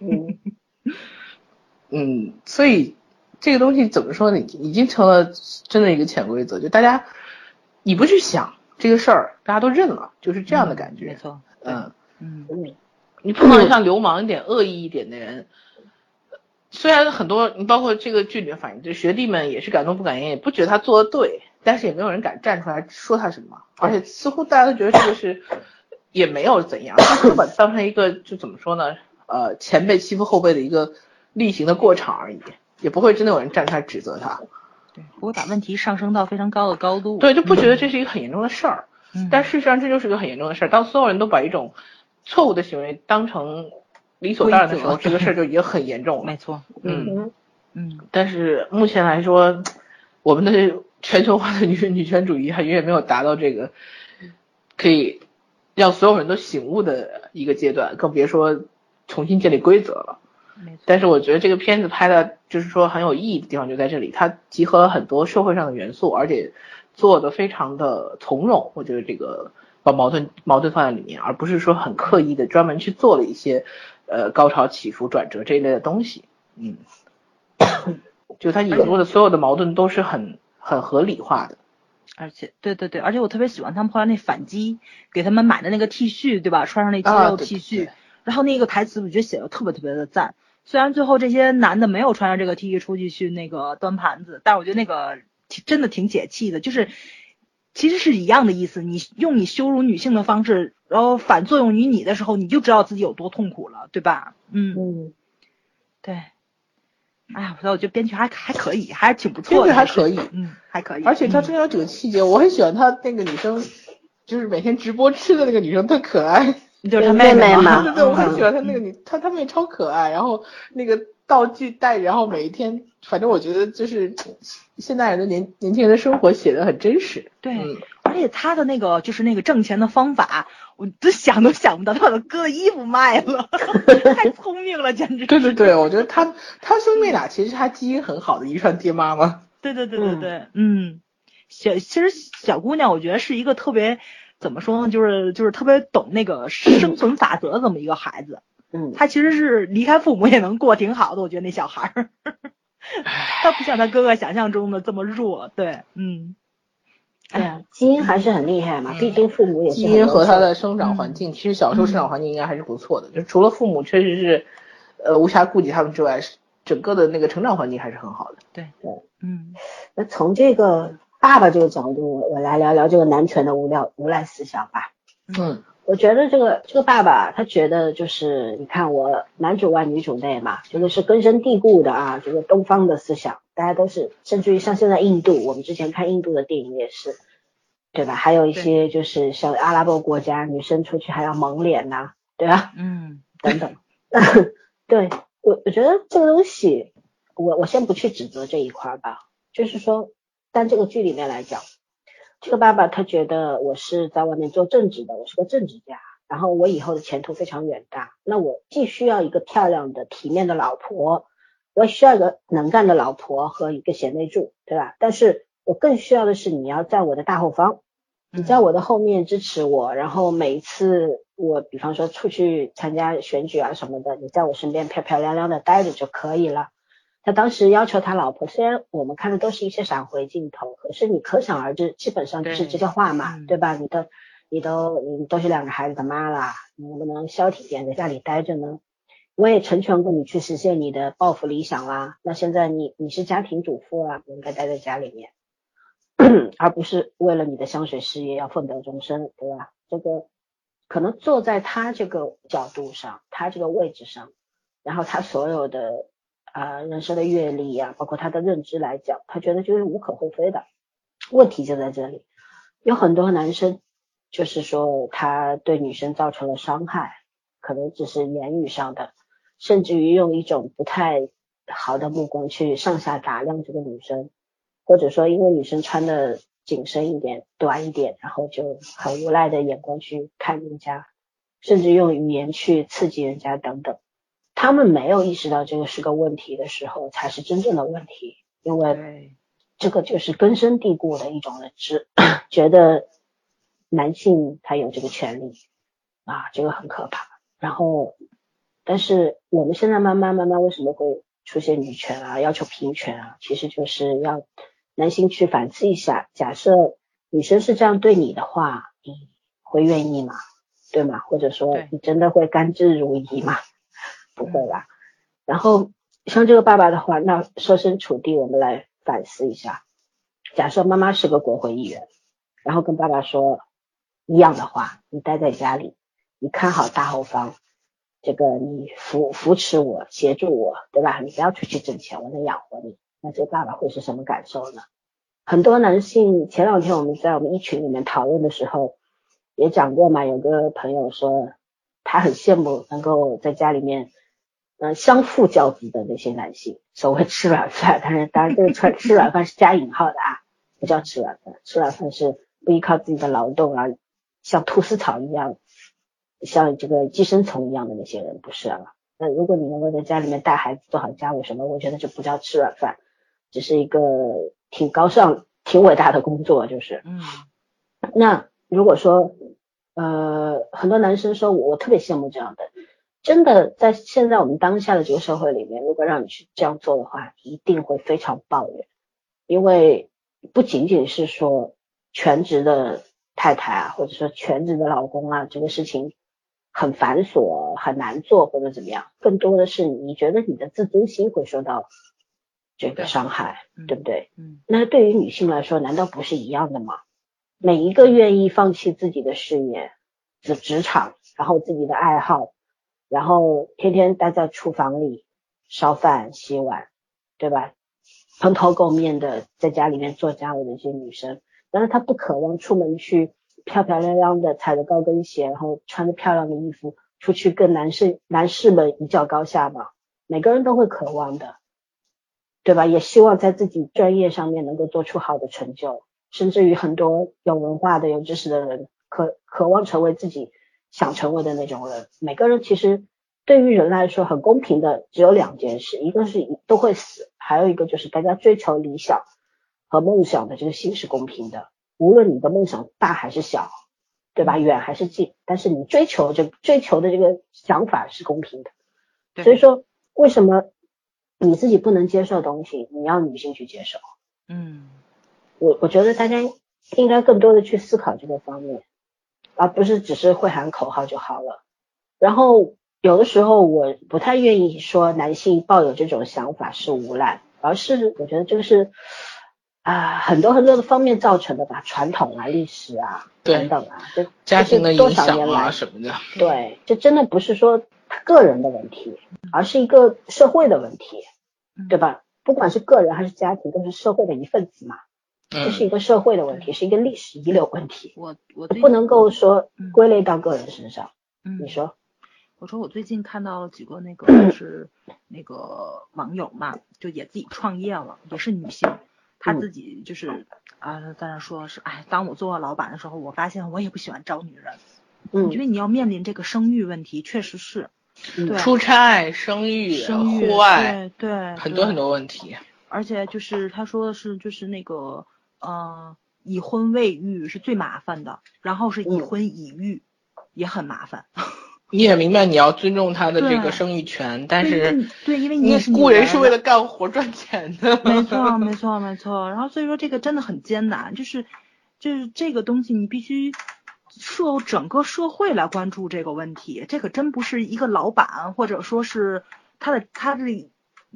嗯 嗯，所以这个东西怎么说呢？已经成了真的一个潜规则，就大家你不去想这个事儿，大家都认了，就是这样的感觉。没错，嗯，嗯嗯你碰到像流氓一点、恶意一点的人，虽然很多，你包括这个剧里面反映，就学弟们也是敢怒不敢言，也不觉得他做的对，但是也没有人敢站出来说他什么，而且似乎大家都觉得这个是也没有怎样，就把它当成一个就怎么说呢？呃，前辈欺负后辈的一个例行的过场而已，也不会真的有人站出来指责他。对，不会把问题上升到非常高的高度。对，就不觉得这是一个很严重的事儿。嗯，但事实上这就是个很严重的事儿。当所有人都把一种错误的行为当成理所当然的时候，这个事儿就已经很严重了。没错，嗯，嗯嗯但是目前来说，我们的全球化的女女权主义还远远没有达到这个可以让所有人都醒悟的一个阶段，更别说重新建立规则了。但是我觉得这个片子拍的，就是说很有意义的地方就在这里，它集合了很多社会上的元素，而且做的非常的从容。我觉得这个把矛盾矛盾放在里面，而不是说很刻意的专门去做了一些呃高潮起伏转折这一类的东西。嗯，就他引入的所有的矛盾都是很很合理化的。而且对对对，而且我特别喜欢他们后来那反击，给他们买的那个 T 恤，对吧？穿上那肌肉啊对 T 对恤，对然后那个台词我觉得写的特别特别的赞。虽然最后这些男的没有穿上这个 T 恤出去去那个端盘子，但是我觉得那个挺真的挺解气的，就是其实是一样的意思。你用你羞辱女性的方式，然后反作用于你的时候，你就知道自己有多痛苦了，对吧？嗯，嗯，对。哎呀，所以我觉得编剧还还可以，还是挺不错的，编剧还可以嗯，还可以。而且它嗯中间有几个细节，我很喜欢他那个女生，就是每天直播吃的那个女生特可爱。就是他妹妹妹嘛对对 对，我很嗯喜欢他那个女，他他妹超可爱，然后那个道具带着，然后每一天，反正我觉得就是现代人的年年轻人的生活写的很真实。对，嗯，而且他的那个就是那个挣钱的方法，我都想都想不到，他把他哥的衣服卖了，太聪明了，简直。对对对，我觉得他他兄妹俩其实他基因很好的遗传爹妈嘛。对对对对对，嗯，小其实小姑娘，我觉得是一个特别怎么说呢，就是就是特别懂那个生存法则的这么一个孩子。嗯，他其实是离开父母也能过挺好的，我觉得那小孩儿，他不像他哥哥想象中的这么弱。对，嗯，哎呀，基因还是很厉害嘛，毕竟父母也是基因和他的生长环境，其实小时候生长环境应该还是不错的，就除了父母确实是，呃，无暇顾及他们之外，整个的那个成长环境还是很好的。对对，嗯那从这个爸爸这个角度，我来聊聊这个男权的无聊无赖思想吧。嗯我觉得这个这个爸爸，他觉得就是你看我男主外女主内嘛，这个是根深蒂固的啊，这个东方的思想，大家都是，甚至于像现在印度，我们之前看印度的电影也是，对吧？还有一些就是像阿拉伯国家，女生出去还要蒙脸呐、对吧？嗯 等等。对我，我觉得这个东西，我我先不去指责这一块儿吧，就是说，但这个剧里面来讲，这个爸爸他觉得我是在外面做政治的，我是个政治家，然后我以后的前途非常远大，那我既需要一个漂亮的、体面的老婆，我需要一个能干的老婆和一个贤内助，对吧？但是我更需要的是你要在我的大后方，你在我的后面支持我，然后每一次我比方说出去参加选举啊什么的，你在我身边漂漂亮亮的待着就可以了。他当时要求他老婆，虽然我们看的都是一些闪回镜头，可是你可想而知，基本上就是这些话嘛，对对吧？你都你都你都是两个孩子的妈了，你能不能消停点，在家里待着呢？我也成全过你去实现你的抱负理想啦。那现在你你是家庭主妇啊，你应该待在家里面，而不是为了你的香水事业要奋斗终身，对吧？这个可能坐在他这个角度上，他这个位置上，然后他所有的啊、人生的阅历呀、包括他的认知来讲，他觉得就是无可厚非的。问题就在这里，有很多男生就是说他对女生造成了伤害，可能只是言语上的，甚至于用一种不太好的目光去上下打量这个女生，或者说因为女生穿的紧身一点、短一点，然后就很无赖的眼光去看人家，甚至用语言去刺激人家等等。他们没有意识到这个是个问题的时候，才是真正的问题，因为，这个就是根深蒂固的一种认知，觉得男性他有这个权利啊，这个很可怕。然后，但是我们现在慢慢慢慢为什么会出现女权啊，要求平权啊？其实就是要男性去反思一下，假设女生是这样对你的话，你会愿意吗？对吗？或者说你真的会甘之如饴吗？不会吧。然后像这个爸爸的话，那设身处地，我们来反思一下。假设妈妈是个国会议员，然后跟爸爸说一样的话，你待在家里，你看好大后方，这个你扶扶持我，协助我，对吧？你不要出去挣钱，我能养活你。那这个爸爸会是什么感受呢？很多男性，前两天我们在我们一群里面讨论的时候，也讲过嘛，有个朋友说他很羡慕能够在家里面。嗯，相夫教子的那些男性，所谓吃软饭，但是当然这个吃吃软饭是加引号的啊，不叫吃软饭，吃软饭是不依靠自己的劳动啊，像菟丝草一样，像这个寄生虫一样的那些人不是啊。那如果你能够在家里面带孩子、做好家务什么，我觉得就不叫吃软饭，只是一个挺高尚、挺伟大的工作，就是。嗯那如果说，呃，很多男生说我特别羡慕这样的，真的在现在我们当下的这个社会里面，如果让你去这样做的话，一定会非常抱怨，因为不仅仅是说全职的太太啊，或者说全职的老公啊，这个事情很繁琐、很难做或者怎么样，更多的是你觉得你的自尊心会受到这个伤害，嗯对不对？嗯那对于女性来说，难道不是一样的吗？每一个愿意放弃自己的事业、职职场，然后自己的爱好，然后天天待在厨房里烧饭、洗碗，对吧？蓬头垢面的在家里面做家务的一些女生，但是她不渴望出门去漂漂亮亮的踩着高跟鞋，然后穿着漂亮的衣服出去跟男士男士们一较高下吧？每个人都会渴望的。对吧？也希望在自己专业上面能够做出好的成就，甚至于很多有文化的、有知识的人，渴渴望成为自己想成为的那种人。每个人其实对于人来说很公平的，只有两件事，一个是都会死，还有一个就是大家追求理想和梦想的这个心是公平的。无论你的梦想大还是小，对吧？远还是近，但是你追求这追求的这个想法是公平的。所以说，为什么你自己不能接受的东西，你要女性去接受？嗯我我觉得大家应该更多的去思考这个方面，而不是只是会喊口号就好了。然后有的时候我不太愿意说男性抱有这种想法是无赖，而是我觉得这个是啊、很多很多的方面造成的吧，传统啊、历史啊等等啊，这家庭的影响少年来啊什么的，对，这真的不是说他个人的问题，而是一个社会的问题，嗯对吧？不管是个人还是家庭，都是社会的一份子嘛。这是一嗯，个社会的问题，是一个历史遗留问题，我我不能够说。嗯归类到个人身上。嗯。你说，我说我最近看到了几个那个就是 那个网友嘛，就也自己创业了，也是女性，她嗯自己就是啊、在那说是，哎，当我做老板的时候，我发现我也不喜欢招女人，嗯。因为你要面临这个生育问题，确实是嗯对。出差、生育、生育户外，对对很多很多问题。而且就是他说的是就是那个呃，已婚未育是最麻烦的，然后是已嗯婚已育、也很麻烦。你也明白你要尊重他的这个生育权，但是对对，因为你雇人是为了。干活赚钱的。没错，没错，没错。然后所以说这个真的很艰难，就是就是这个东西你必须社整个社会来关注这个问题，这可真不是一个老板或者说是他的他的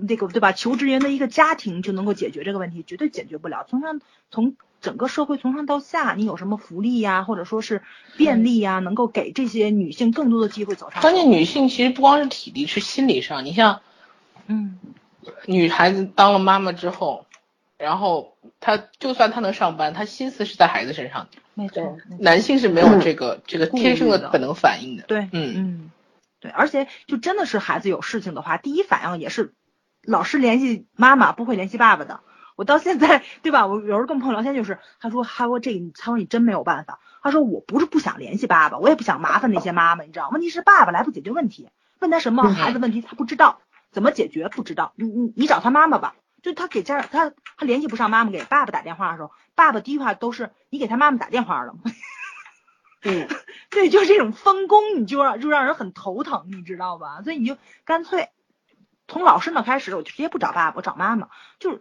这个对吧求职员的一个家庭就能够解决这个问题，绝对解决不了。从上从整个社会从上到下，你有什么福利呀，或者说是便利呀，能够给这些女性更多的机会走上。关键女性其实不光是体力，是心理上。你像嗯，女孩子当了妈妈之后，然后她就算她能上班，她心思是在孩子身上的。没错，男性是没有这个这个天生的的本能反应的。对，嗯嗯，对，而且就真的是孩子有事情的话，第一反应也是老师联系妈妈，不会联系爸爸的。我到现在，对吧？我有时候跟朋友聊天，就是他说，他说这个，他说你真没有办法。他说我不是不想联系爸爸，我也不想麻烦那些妈妈，你知道吗？问题是爸爸来不解决问题，问他什么孩子问题他不知道，怎么解决不知道。你你你找他妈妈吧，就他给家他他联系不上妈妈，给爸爸打电话的时候，爸爸第一句话都是你给他妈妈打电话了吗？嗯，对，就是这种分工，你就让就让人很头疼，你知道吧？所以你就干脆从老师那开始，我就直接不找爸爸，我找妈妈，就是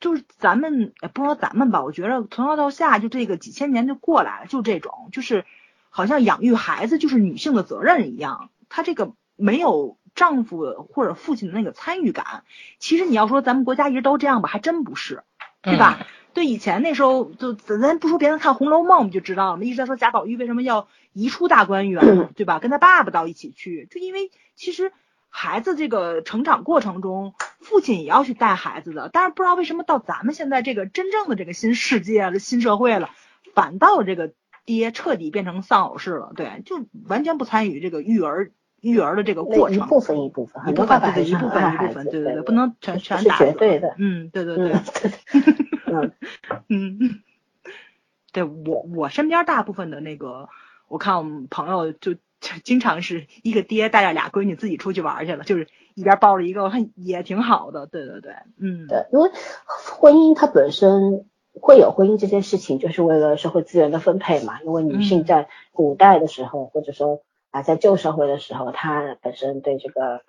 就是咱们也不说咱们吧，我觉得从上到下就这个几千年就过来了，就这种，就是好像养育孩子就是女性的责任一样，她这个没有丈夫或者父亲的那个参与感。其实你要说咱们国家一直都这样吧，还真不是，对吧？对，以前那时候就咱咱不说别人看《红楼梦》，我们就知道了嘛，一直在说贾宝玉为什么要移出大观园，对吧？跟他爸爸到一起去，就因为其实孩子这个成长过程中，父亲也要去带孩子的，但是不知道为什么到咱们现在这个真正的这个新世界了、新社会了，反倒这个爹彻底变成丧偶式了，对，就完全不参与这个育儿育儿的这个过程。那一部分一部分，一很部分对对，多爸爸一部分一部分，对对对，不能全全打死绝对的。嗯，对对对。嗯，对我我身边大部分的那个，我看我们朋友就就经常是一个爹带着俩闺女自己出去玩去了，就是一边抱着一个，我看也挺好的。对对对，嗯，对，因为婚姻它本身会有婚姻这件事情，就是为了社会资源的分配嘛。因为女性嗯在古代的时候，或者说啊，在旧社会的时候，她本身对这个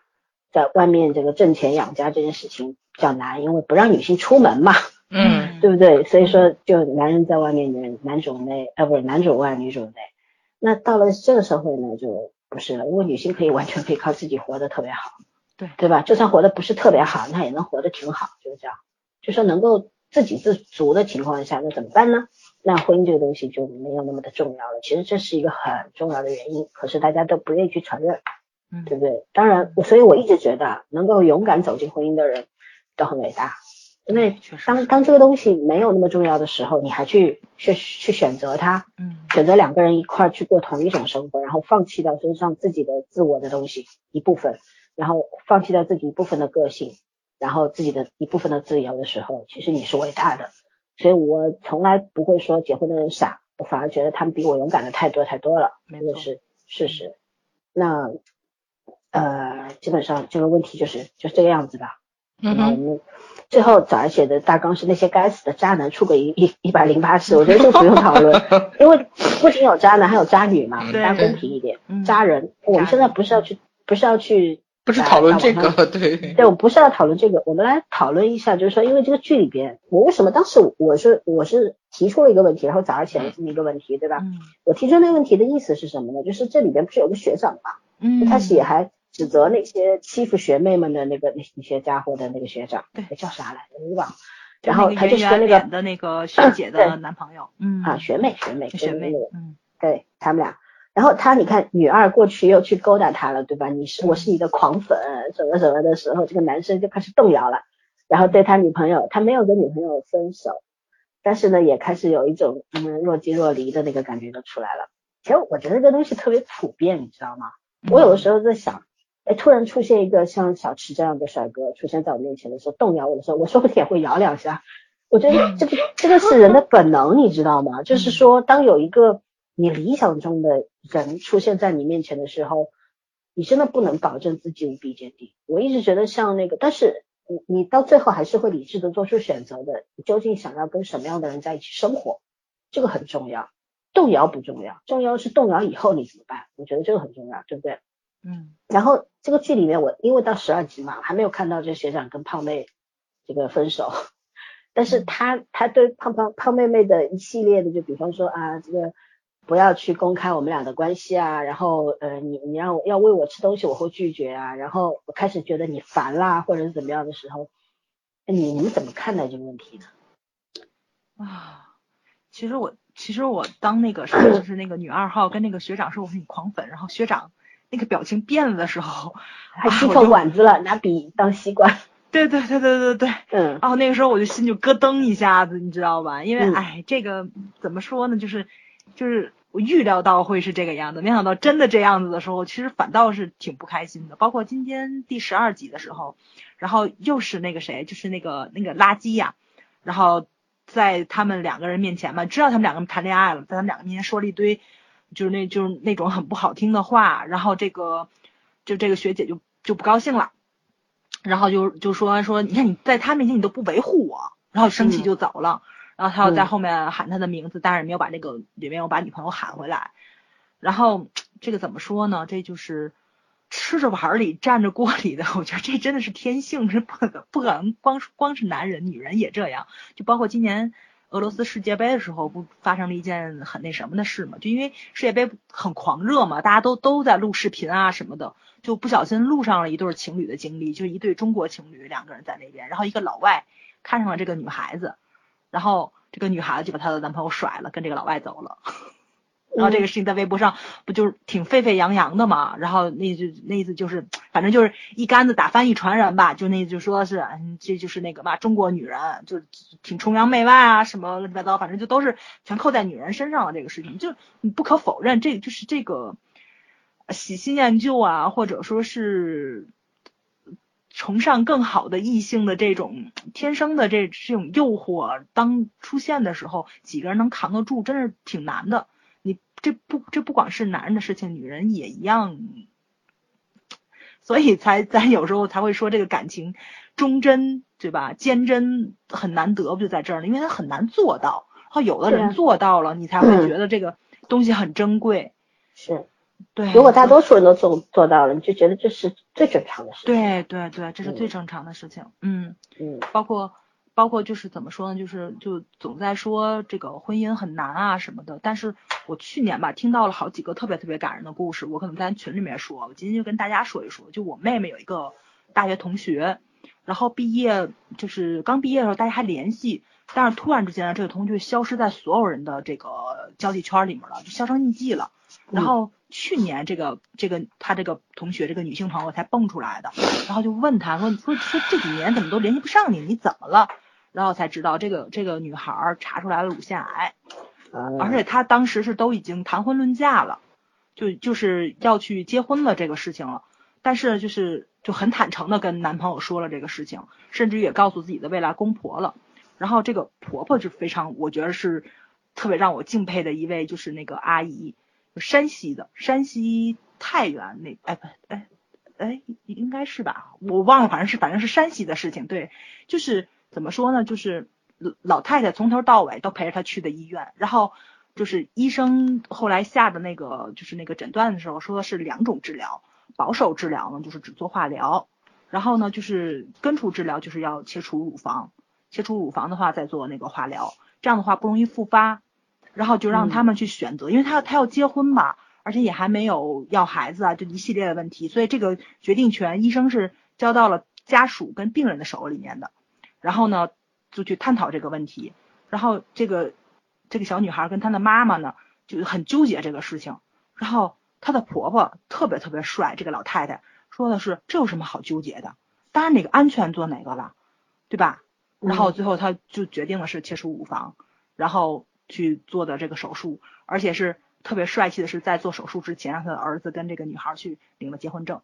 在外面这个挣钱养家这件事情比较难，因为不让女性出门嘛，嗯 对不对？所以说，就男人在外面，男男主内，呃，不是男主外，女主内。那到了这个社会呢，就不是了，因为女性可以完全可以靠自己活得特别好，对对吧？就算活得不是特别好，那也能活得挺好，就是这样。就说能够自给自足的情况下，那怎么办呢？那婚姻这个东西就没有那么的重要了。其实这是一个很重要的原因，可是大家都不愿意去承认，嗯对不对？当然，所以我一直觉得，啊能够勇敢走进婚姻的人都很伟大。因为确实当当这个东西没有那么重要的时候，你还去去去选择它，嗯选择两个人一块儿去过同一种生活，然后放弃掉身上自己的自我的东西一部分，然后放弃掉自己一部分的个性，然后自己的一部分的自由的时候，其实你是伟大的。所以我从来不会说结婚的人傻，我反而觉得他们比我勇敢的太多太多了，没错这个是事实。那呃，基本上这个问题就是就是这个样子吧。嗯，那我们最后早上写的大纲是那些该死的渣男出轨一一一百零八次，我觉得这不用讨论，因为不仅有渣男，还有渣女嘛，大家公平一点。嗯，渣人，我们现在不是要去，不是要去，不是讨论这个，对，对，我不是要讨论这个，我们来讨论一下，就是说，因为这个剧里边，我为什么当时我是我是提出了一个问题，然后早上写了这么一个问题，对吧？嗯。我提出那个问题的意思是什么呢？就是这里边不是有个学长嘛，嗯，他写还指责那些欺负学妹们的那个那那些家伙的那个学长，对叫啥来着？我忘了。然后他就是跟那个的那个学姐的 男朋友，嗯啊学妹学妹学妹嗯对他们俩。然后他你看女二过去又去勾搭他了，对吧？你是我是你的狂粉，什么什么的时候，这个男生就开始动摇了，然后对他女朋友，他没有跟女朋友分手，但是呢也开始有一种嗯若即若离的那个感觉就出来了。其实我觉得这个东西特别普遍，你知道吗？我有的时候在想，哎，突然出现一个像小池这样的帅哥出现在我面前的时候，动摇我的时候，我说不定也会摇两下。我觉得这个这个是人的本能，你知道吗？就是说，当有一个你理想中的人出现在你面前的时候，你真的不能保证自己无比坚定。我一直觉得像那个，但是你你到最后还是会理智的做出选择的。你究竟想要跟什么样的人在一起生活？这个很重要。动摇不重要，重要是动摇以后你怎么办？我觉得这个很重要，对不对？嗯。然后这个剧里面我因为到十二集嘛，还没有看到这学长跟胖妹这个分手，但是他他对胖胖胖妹妹的一系列的，就比方说啊，这个不要去公开我们俩的关系啊，然后呃你你让我要喂我吃东西我会拒绝啊，然后我开始觉得你烦啦或者是怎么样的时候，你你怎么看待这个问题呢？啊，其实我其实我当那个是就是那个女二号跟那个学长说我是你狂粉，然后学长那个表情变了的时候，还吸口啊我就管子了，拿笔当吸管，对对对对对对，嗯然后那个时候我就心就咯噔一下子，你知道吧？因为嗯哎，这个怎么说呢？就是就是我预料到会是这个样子，没想到真的这样子的时候，其实反倒是挺不开心的。包括今天第十二集的时候，然后又是那个谁，就是那个那个垃圾呀、然后在他们两个人面前嘛，知道他们两个人谈恋爱了，在他们两个面前说了一堆，就是那就是那种很不好听的话，然后这个就这个学姐就就不高兴了。然后就就说说，你看你在他面前你都不维护我，然后生气就走了。然后他又在嗯后面喊他的名字，但是没有把那个也没有把女朋友喊回来。然后这个怎么说呢？这就是吃着碗里占着锅里的，我觉得这真的是天性，是不可不可能光是光是男人，女人也这样。就包括今年俄罗斯世界杯的时候，不发生了一件很那什么的事嘛？就因为世界杯很狂热嘛，大家都都在录视频啊什么的，就不小心录上了一对情侣的经历，就是一对中国情侣，两个人在那边，然后一个老外看上了这个女孩子，然后这个女孩子就把她的男朋友甩了，跟这个老外走了。然后这个事情在微博上不就是挺沸沸扬扬的嘛？然后那就那意思就是，反正就是一竿子打翻一船人吧，就那意思就说是，嗯，这就是那个嘛，中国女人就挺崇洋媚外啊，什么乱七八糟，反正就都是全扣在女人身上了。这个事情就你不可否认，这就是这个喜新厌旧啊，或者说是崇尚更好的异性的这种天生的这这种诱惑，当出现的时候，几个人能扛得住，真是挺难的。你这不这不光是男人的事情，女人也一样，所以才咱有时候才会说这个感情忠贞，对吧？坚贞很难得，不就在这儿呢？因为他很难做到，然后有的人做到了，你才会觉得这个东西很珍贵。是。对，如果大多数人都做做到了，你就觉得这是最正常的事情。对对对，这是最嗯正常的事情。嗯。嗯包括包括就是怎么说呢，就是就总在说这个婚姻很难啊什么的。但是我去年吧听到了好几个特别特别感人的故事，我可能在群里面说，我今天就跟大家说一说。就我妹妹有一个大学同学，然后毕业就是刚毕业的时候大家还联系，但是突然之间，这个同学就消失在所有人的这个交际圈里面了，就销声匿迹了。然后去年这个这个他这个同学这个女性朋友才蹦出来的，然后就问他说说说这几年怎么都联系不上你，你怎么了？然后才知道这个这个女孩儿查出来了乳腺癌，啊，而且她当时是都已经谈婚论嫁了，就就是要去结婚了这个事情了，但是就是就很坦诚的跟男朋友说了这个事情，甚至也告诉自己的未来公婆了。然后这个婆婆就非常，我觉得是特别让我敬佩的一位，就是那个阿姨，山西的，山西太原那，哎不哎哎应该是吧，我忘了，反正是反正是山西的事情，对，就是怎么说呢，就是老太太从头到尾都陪着她去的医院，然后就是医生后来下的那个就是那个诊断的时候说的是两种治疗，保守治疗呢就是只做化疗，然后呢就是根除治疗就是要切除乳房，切除乳房的话再做那个化疗，这样的话不容易复发，然后就让他们去选择，因为他他要结婚嘛，而且也还没有要孩子啊，就一系列的问题，所以这个决定权医生是交到了家属跟病人的手里面的，然后呢就去探讨这个问题，然后这个这个小女孩跟她的妈妈呢就很纠结这个事情，然后她的婆婆特别特别帅，这个老太太说的是这有什么好纠结的，当然哪个安全做哪个了，对吧？然后最后她就决定的是切除乳房，然后去做的这个手术，而且是特别帅气的是在做手术之前，让他的儿子跟这个女孩去领了结婚证，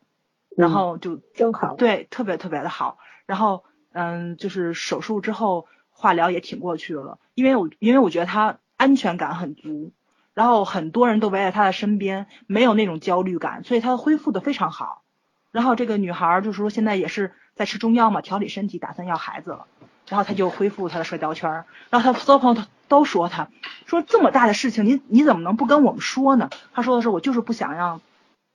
然后就真好。对，特别特别的好。然后，嗯，就是手术之后化疗也挺过去了，因为我因为我觉得他安全感很足，然后很多人都围在他的身边，没有那种焦虑感，所以他恢复的非常好。然后这个女孩就是说现在也是在吃中药嘛，调理身体，打算要孩子了。然后她就恢复她的社交圈，然后她所有朋友都都说他，说这么大的事情，你你怎么能不跟我们说呢？他说的是我就是不想让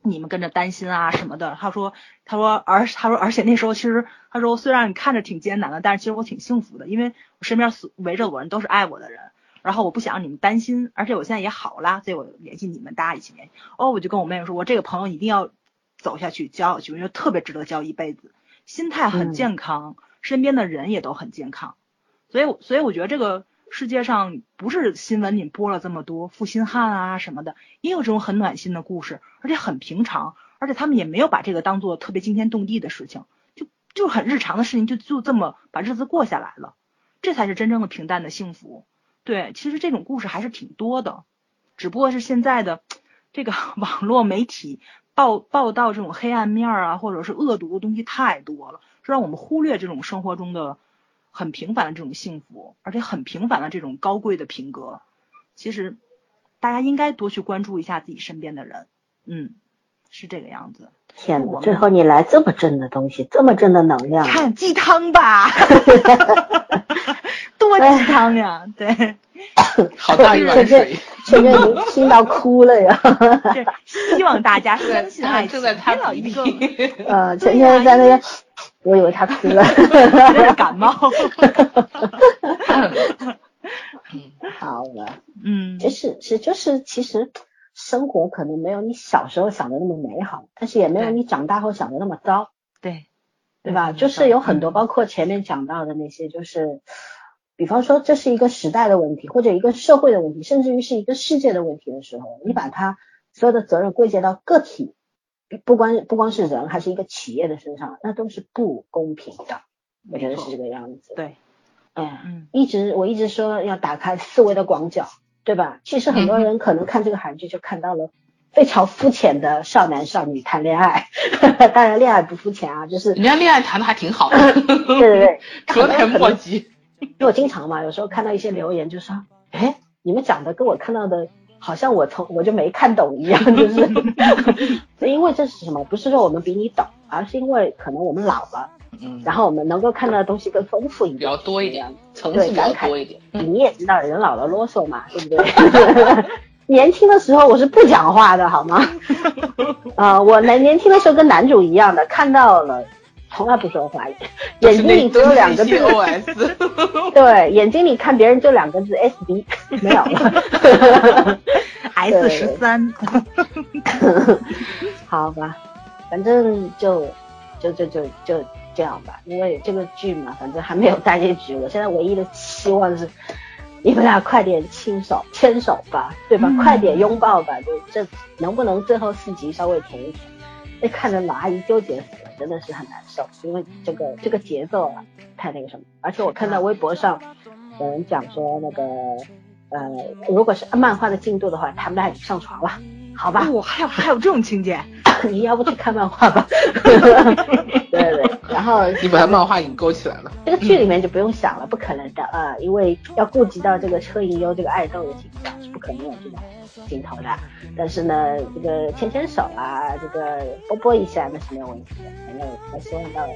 你们跟着担心啊什么的。他说他说而他说而且那时候其实他说虽然你看着挺艰难的，但是其实我挺幸福的，因为我身边所围着我人都是爱我的人。然后我不想让你们担心，而且我现在也好了，所以我联系你们，大家一起联系。哦，我就跟我妹妹说，我这个朋友一定要走下去，交下去，我觉得特别值得交一辈子，心态很健康，身边的人也都很健康。所以，所以我觉得这个世界上不是新闻里播了这么多负心汉啊什么的，也有这种很暖心的故事，而且很平常，而且他们也没有把这个当做特别惊天动地的事情，就就很日常的事情，就就这么把日子过下来了，这才是真正的平淡的幸福。对，其实这种故事还是挺多的，只不过是现在的这个 网络媒体报报道这种黑暗面啊，或者是恶毒的东西太多了，让我们忽略这种生活中的很平凡的这种幸福，而且很平凡的这种高贵的品格。其实大家应该多去关注一下自己身边的人，嗯，是这个样子。天哪，最后你来这么正的东西，这么正的能量，看鸡汤吧。多鸡汤呀！对，好大一碗水，现在已经听到哭了呀！希望大家相信爱正在他一个呃，晨晨在那边，我以为他哭了，感冒。好了，嗯，就是是就是其实生活可能没有你小时候想的那么美好，但是也没有你长大后想的那么糟，对，对吧？就是有很多，包括前面讲到的那些，就是。比方说，这是一个时代的问题，或者一个社会的问题，甚至于是一个世界的问题的时候，你把它所有的责任归结到个体，不光不光是人，还是一个企业的身上，那都是不公平的。我觉得是这个样子。对，嗯嗯，一直我一直说要打开思维的广角，对吧？其实很多人可能看这个韩剧就看到了非常肤浅的少男少女谈恋爱，当然恋爱不肤浅啊，就是人家恋爱谈的还挺好的。对对对，说点墨迹。因为我经常嘛，有时候看到一些留言，就说，哎，你们讲的跟我看到的，好像我从我就没看懂一样，就是，因为这是什么？不是说我们比你懂，而是因为可能我们老了，嗯，然后我们能够看到的东西更丰富一点，比较多一点，层次比较多一点。你也知道，人老了啰嗦嘛，对不对？年轻的时候我是不讲话的，好吗？啊，我年年轻的时候跟男主一样的，看到了。从来不说话，眼睛里只有两个字。对，眼睛里看别人就两个字 S B，没有了。S 十三。好吧，反正就就就就就这样吧，因为这个剧嘛，反正还没有大结局。我现在唯一的期望是，你们俩快点亲手牵手吧，对吧？快点拥抱吧，就这能不能最后四集稍微甜一甜？被看着老阿姨纠结死了，真的是很难受，因为这个这个节奏啊太那个什么。而且我看到微博上有人讲说，那个呃，如果是按漫画的进度的话，他们俩已经上床了，好吧？我，还有还有这种情节？你要不去看漫画吧？对对，然后你把他漫画引勾起来了。这个剧里面就不用想了，不可能的啊，因为要顾及到这个车银优这个爱豆的形象，是不可能有这种镜头的。但是呢，这个牵牵手啊，这个啵啵一下那是没有问题的。反正我希望到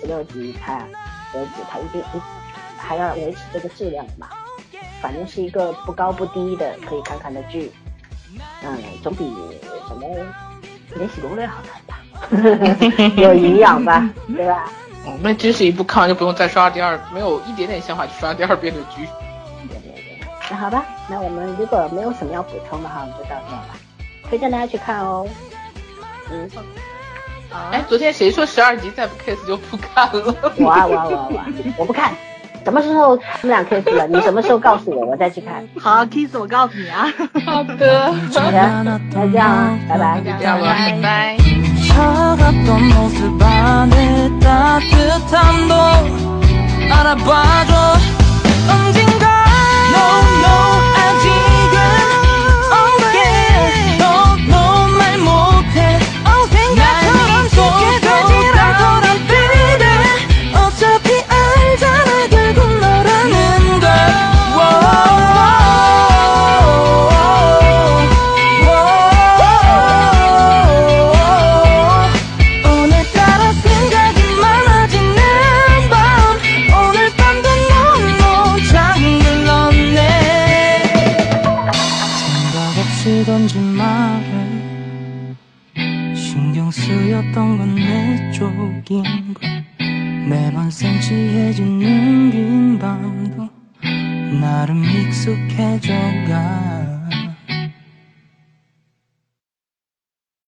十六集它为止，它一定一还要维持这个质量嘛。反正是一个不高不低的可以看看的剧，嗯，总比什么《延禧攻略》好看吧，有营养吧，对吧？我们真是一部看完就不用再刷第二，没有一点点想法去刷第二遍的剧。那好吧，那我们如果没有什么要补充的话，我们就到这吧。推荐大家去看哦。嗯。哎，昨天谁说十二集再不 kiss 就不看了？我啊我啊我啊我，我不看。什么时候他们俩 kiss 了？你什么时候告诉我，我再去看。好，kiss 我告诉你啊。好的，好的，那这样啊，拜。拜，拜。拜。 매번 센치해지는 긴 밤도 나름 익숙해져가